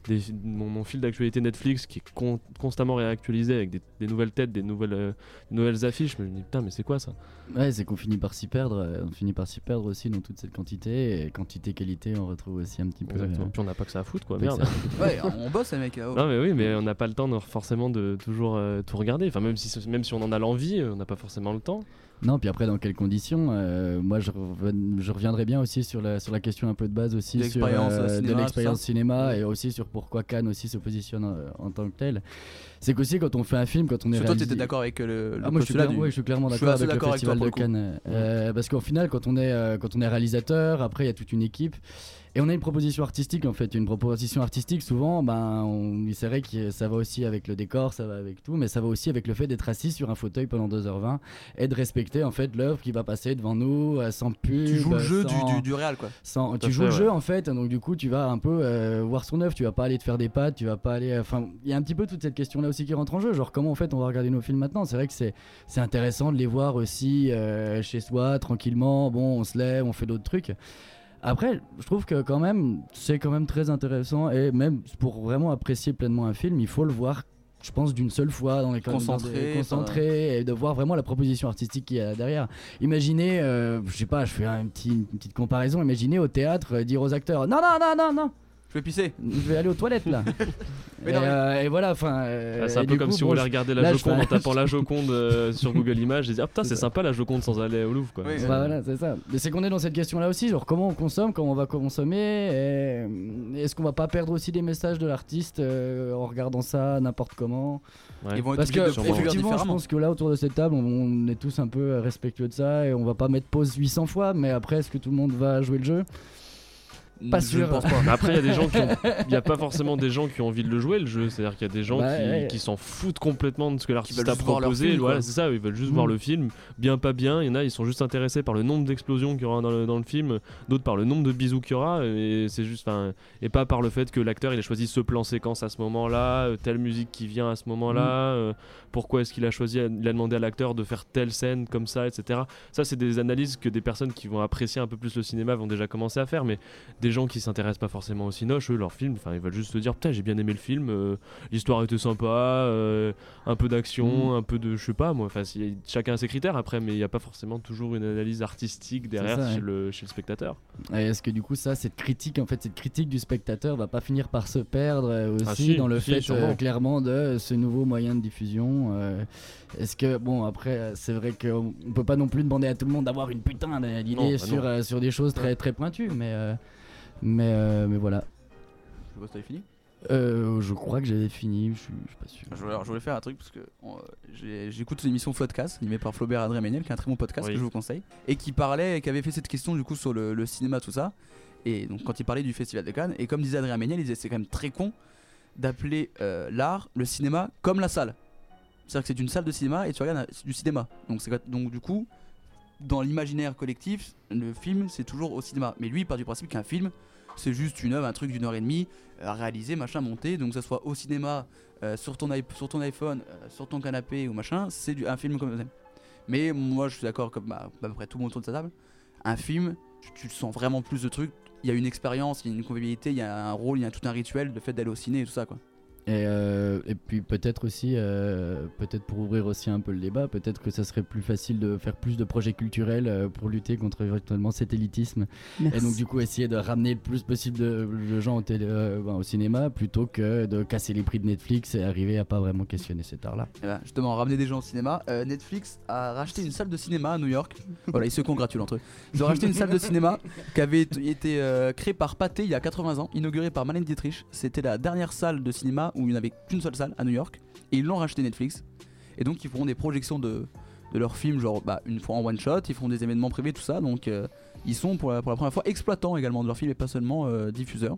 S: des- mon, mon fil d'actualité Netflix qui est con- constamment réactualisé avec des, des nouvelles têtes, des nouvelles, euh, nouvelles affiches, je me dis putain mais c'est quoi ça?
J: Ouais, c'est qu'on finit par s'y perdre. euh, On finit par s'y perdre aussi dans toute cette quantité. Et quantité, qualité, on retrouve aussi un petit peu.
S: Exactement.
J: euh,
S: Puis on n'a pas que ça à foutre quoi. Merde.
A: Ouais, on bosse les mecs. là, oh.
S: Non mais oui mais on n'a pas le temps de, forcément de toujours euh, tout regarder. Enfin même si même si on en a l'envie, on n'a pas forcément le temps.
J: Non, puis après, dans quelles conditions euh, Moi, je, reviendrai bien aussi sur la, sur la question un peu de base aussi
A: De
J: sur,
A: l'expérience,
J: euh,
A: cinéma,
J: de l'expérience cinéma et aussi sur pourquoi Cannes aussi se positionne euh, en, tant que tel. C'est qu'aussi quand on fait un film, quand on est
A: toi,
J: réalisé-
A: t'étais d'accord avec euh, le, le
J: ah, moi, je suis, clair-
A: du-
J: ouais, je suis clairement d'accord avec le
A: d'accord avec toi
J: festival de. Cannes. Euh, parce qu'au final, quand on est quand on est réalisateur, après il y a toute une équipe. Et on a une proposition artistique en fait, une proposition artistique souvent, ben, c'est vrai que ça va aussi avec le décor, ça va avec tout, mais ça va aussi avec le fait d'être assis sur un fauteuil pendant 2h20 et de respecter en fait l'œuvre qui va passer devant nous euh, sans pub.
A: Tu joues le jeu du-
J: sans-
A: du- du réal, quoi.
J: sans- tu
A: fait,
J: joues le
A: ouais.
J: jeu en fait, donc du coup tu vas un peu euh, voir son œuvre, tu vas pas aller te faire des pattes, tu vas pas aller. Enfin, il y a un petit peu toute cette question là aussi qui rentre en jeu, genre comment en fait on va regarder nos films maintenant. C'est vrai que c'est c'est intéressant de les voir aussi euh, chez soi tranquillement. Bon, on se lève, on fait d'autres trucs. Après, je trouve que quand même, c'est quand même très intéressant et même pour vraiment apprécier pleinement un film, il faut le voir, je pense, d'une seule fois dans les
A: Concentré,
J: concentré et de voir vraiment la proposition artistique qu'il y a derrière. Imaginez, euh, je sais pas, je fais un petit- une petite comparaison. Imaginez au théâtre euh, dire aux acteurs, non, non, non, non, non.
A: Je vais pisser.
J: Je vais aller aux toilettes là.
A: Mais
J: et,
A: non, mais-
J: euh, et voilà, enfin. euh,
S: Ah, c'est un peu comme
J: coup,
S: si on allait
J: je-
S: regarder la
J: là,
S: Joconde en tapant la Joconde euh, sur Google Images et dire ah putain c'est sympa la Joconde sans aller au Louvre quoi.
J: Bah voilà, c'est ça. Mais c'est qu'on est dans cette question-là aussi, genre comment on consomme, comment on va consommer, et est-ce qu'on va pas perdre aussi des messages de l'artiste euh, en regardant ça n'importe comment?
S: Ouais.
A: Ils vont être
J: Parce que effectivement, je pense que là autour de cette table, on, on est tous un peu respectueux de ça et on va pas mettre pause 800 fois, mais après, est-ce que tout le monde va jouer le jeu? Pas
S: Je
J: sûr.
S: pense pas. Mais après, il y a des gens qui ont... Il y a pas forcément des gens qui ont envie de le jouer le jeu. C'est-à-dire qu'il y a des gens
J: Bah,
S: qui,
J: ouais.
S: qui s'en foutent complètement de ce que l'artiste a proposé.
A: film,
S: voilà, c'est ça. Ils veulent juste
J: Mm.
S: voir le film, bien pas bien. Il y en a, ils sont juste intéressés par le nombre d'explosions qu'il y aura dans le, dans le film. D'autres par le nombre de bisous qu'il y aura. Et c'est juste, enfin, et pas par le fait que l'acteur il a choisi ce plan séquence à ce moment-là, euh, telle musique qui vient à ce moment-là.
J: Mm.
S: euh, pourquoi est-ce qu'il a choisi, il a demandé à l'acteur de faire telle scène comme ça, etc. Ça, c'est des analyses que des personnes qui vont apprécier un peu plus le cinéma vont déjà commencer à faire, mais des gens qui s'intéressent pas forcément au cinoche, eux, leur film, enfin, ils veulent juste se dire, putain, j'ai bien aimé le film, euh, l'histoire était sympa, euh, un peu d'action,
J: Mm.
S: un peu de, je sais pas, moi, enfin, si- chacun a ses critères après, mais il n'y a pas forcéément toujours une analyse artistique derrière
J: ça,
S: chez,
J: ouais.
S: le, chez le spectateur.
J: Est-ce que du coup ça, cette critique, en fait, cette critique du spectateur va pas finir par se perdre euh, aussi
S: Ah, si,
J: dans le
S: si,
J: fait clairement de ce nouveau moyen de diffusion Est-ce que bon après c'est vrai qu'on on peut pas non plus demander à tout le monde d'avoir une putain d'idée
S: bah
J: sur sur des choses très très pointues, mais mais euh, mais voilà.
A: Je sais pas si t'avais fini.
J: Euh, je crois que j'avais fini, je suis je suis pas sûr.
A: Je voulais, alors, je voulais faire un truc parce que on, euh, j'ai- j'écoute l'émission Floodcast animée par Flaubert Adrien Méniel qui est un très bon podcast
S: Oui.
A: que je vous conseille et qui parlait et qui avait fait cette question du coup sur le, le cinéma tout ça et donc quand il parlait du festival de Cannes et comme disait Adrien Méniel il disait c'est quand même très con d'appeler euh, l'art le cinéma comme la salle c'est-à-dire que c'est une salle de cinéma et tu regardes un- c'est du cinéma donc c'est donc du coup dans l'imaginaire collectif le film c'est toujours au cinéma mais lui il part du principe qu'un film c'est juste une œuvre, un truc d'une heure et demie, euh, réalisé, machin, monté. Donc, ça soit au cinéma, euh, sur, ton iPhone, euh, sur ton canapé ou machin, c'est un film comme ça. Mais moi, je suis d'accord, comme bah, à peu près tout le monde autour de sa table, un film, tu, tu sens vraiment plus de trucs. Il y a une expérience, il y a une convivialité, il y a un rôle, il y a tout un rituel, le fait d'aller au ciné et tout ça, quoi.
J: Et, euh, et puis peut-être aussi, euh, peut-être pour ouvrir aussi un peu le débat, peut-être que ça serait plus facile de faire plus de projets culturels euh, pour lutter contre éventuellement cet élitisme.
B: Merci.
J: Et donc du coup essayer de ramener le plus possible de, de gens au, télé- euh, ben, au cinéma plutôt que de casser les prix de Netflix et arriver à pas vraiment questionner cet art-là.
A: Et ben, justement, ramener des gens au cinéma. euh, Netflix a racheté une salle de cinéma à New York. Voilà, ils se congratulent entre eux. Ils ont racheté une salle de cinéma qui avait été euh, créée par Pathé il y a 80 ans, inaugurée par Marlène Dietrich. C'était la dernière salle de cinéma où il n'y avait qu'une seule salle à New York. Et ils l'ont racheté Netflix. Et donc, ils feront des projections de, de leurs films, genre bah, une fois en one shot. Ils feront des événements privés, tout ça. Donc, euh, ils sont pour la, pour la première fois exploitants également de leurs films et pas seulement euh, diffuseurs.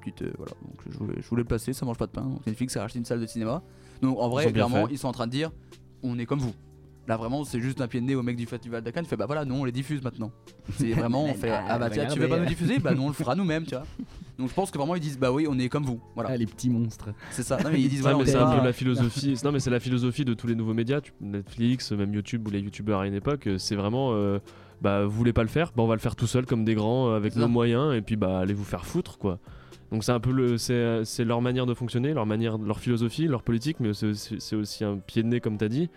A: Petite, euh, voilà, donc je voulais, je voulais le placer, ça mange pas de pain. Donc Netflix a racheté une salle de cinéma. Donc en vrai, clairement, ils sont en train de dire on est comme vous. Là vraiment, c'est juste un pied de nez au mec du festival de Cannes. Il fait bah voilà, nous on les diffuse maintenant. C'est vraiment, on fait ah bah tiens, tu veux pas nous diffuser? Bah nous on le fera nous-mêmes, tu vois. Donc je pense que vraiment ils disent bah oui, on est comme vous. Voilà.
J: Ah, les petits monstres.
A: C'est ça. Non mais ils disent voilà,
S: mais c'est
A: est
S: un
A: pas-
S: peu la philosophie. non, mais c'est la philosophie de tous les nouveaux médias, tu- Netflix, même YouTube ou les YouTubeurs à une époque. euh, C'est vraiment, euh, bah, vous voulez pas le faire, bah, on va le faire tout seul comme des grands euh, avec
A: C'est
S: nos
A: ça.
S: moyens, et puis bah, allez vous faire foutre, quoi. Donc c'est un peu le, c'est, c'est leur manière de fonctionner, leur manière, leur philosophie, leur politique, mais c'est aussi, c'est aussi un pied de nez comme t'as dit,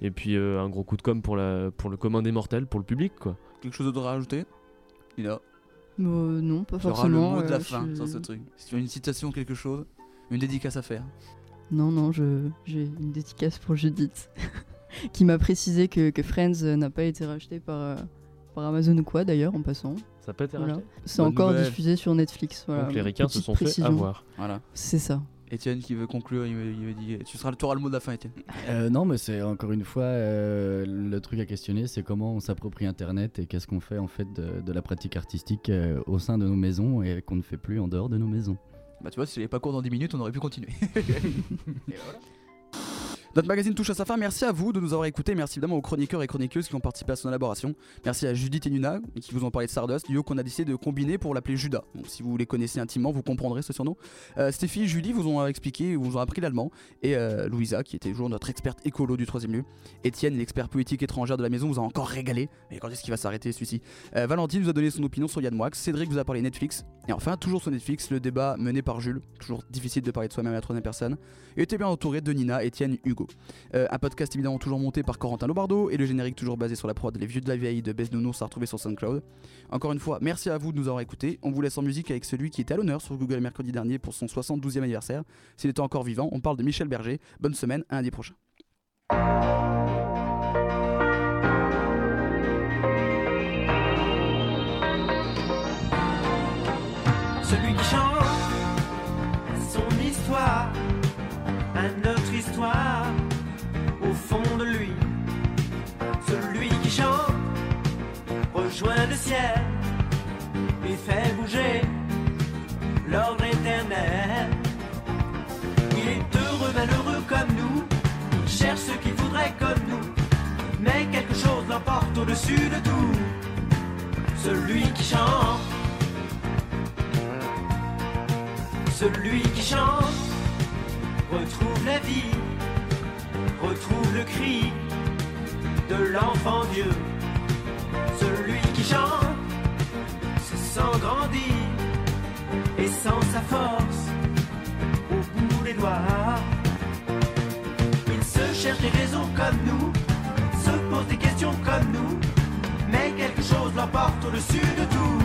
S: et puis euh, un gros coup de com pour la, pour le commun des mortels, pour le public, quoi.
A: Quelque chose d'autre à rajouter? Lina
B: Euh, non, pas
A: Tu auras
B: forcément.
A: le mot de la
B: euh,
A: fin
B: je-
A: sur ce truc. Si tu as une citation, quelque chose, une dédicace à faire.
B: Non, non, je- j'ai une dédicace pour Judith qui m'a précisé que, que Friends euh, n'a pas été racheté par, euh, par Amazon ou quoi d'ailleurs en passant.
S: Ça a pas été
B: Voilà.
S: racheté
B: C'est
A: Bonne
B: encore
A: nouvelle.
B: diffusé sur Netflix. Voilà.
S: Donc les ricains se sont fait
B: précision.
S: avoir.
A: Voilà.
B: C'est ça.
A: Étienne qui veut conclure, il me, il me dit tu seras le auras le mot de la fin, Étienne.
J: Euh, non, mais c'est encore une fois euh, le truc à questionner, c'est comment on s'approprie Internet et qu'est-ce qu'on fait en fait de, de la pratique artistique euh, au sein de nos maisons et qu'on ne fait plus en dehors de nos maisons.
A: Bah tu vois, si j'avais pas cours dans 10 minutes, on aurait pu continuer. Et voilà. Notre magazine touche à sa fin. Merci à vous de nous avoir écoutés. Merci évidemment aux chroniqueurs et chroniqueuses qui ont participé à son élaboration. Merci à Judith et Nuna qui vous ont parlé de Stardust, duo qu'on a décidé de combiner pour l'appeler Judas. Si vous les connaissez intimement, vous comprendrez ce surnom. Euh, Stéphie et Julie vous ont expliqué, vous ont appris l'allemand. Et euh, Louisa, qui était toujours notre experte écolo du troisième lieu. Étienne, l'expert poétique étrangère de la maison, vous a encore régalé. Mais quand est-ce qu'il va s'arrêter celui-ci? Euh, Valentine vous a donné son opinion sur Yann Moix. Cédric vous a parlé Netflix. Et enfin, toujours sur Netflix, le débat mené par Jules. Toujours difficile de parler de soi-même à la troisième personne. Et était bien entouré de Nina, Étienne, Hugo. Euh, un podcast évidemment toujours monté par Corentin Lobardo et le générique toujours basé sur la prod Les Vieux de la Vieille de Bess Nounours à retrouver sur SoundCloud. Encore une fois, merci à vous de nous avoir écoutés. On vous laisse en musique avec celui qui était à l'honneur sur Google mercredi dernier pour son 72e anniversaire. S'il était encore vivant, on parle de Michel Berger. Bonne semaine, à lundi prochain.
T: Rejoint le ciel et fait bouger l'ordre éternel. Il est heureux, malheureux comme nous, il cherche ce qu'il voudrait comme nous, mais quelque chose l'emporte au-dessus de tout. Celui qui chante Celui qui chante retrouve la vie, retrouve le cri de l'enfant Dieu. Celui qui chante se sent grandir et sent sa force au bout des doigts. Il se cherche des raisons comme nous, se pose des questions comme nous, mais quelque chose l'emporte au-dessus de tout.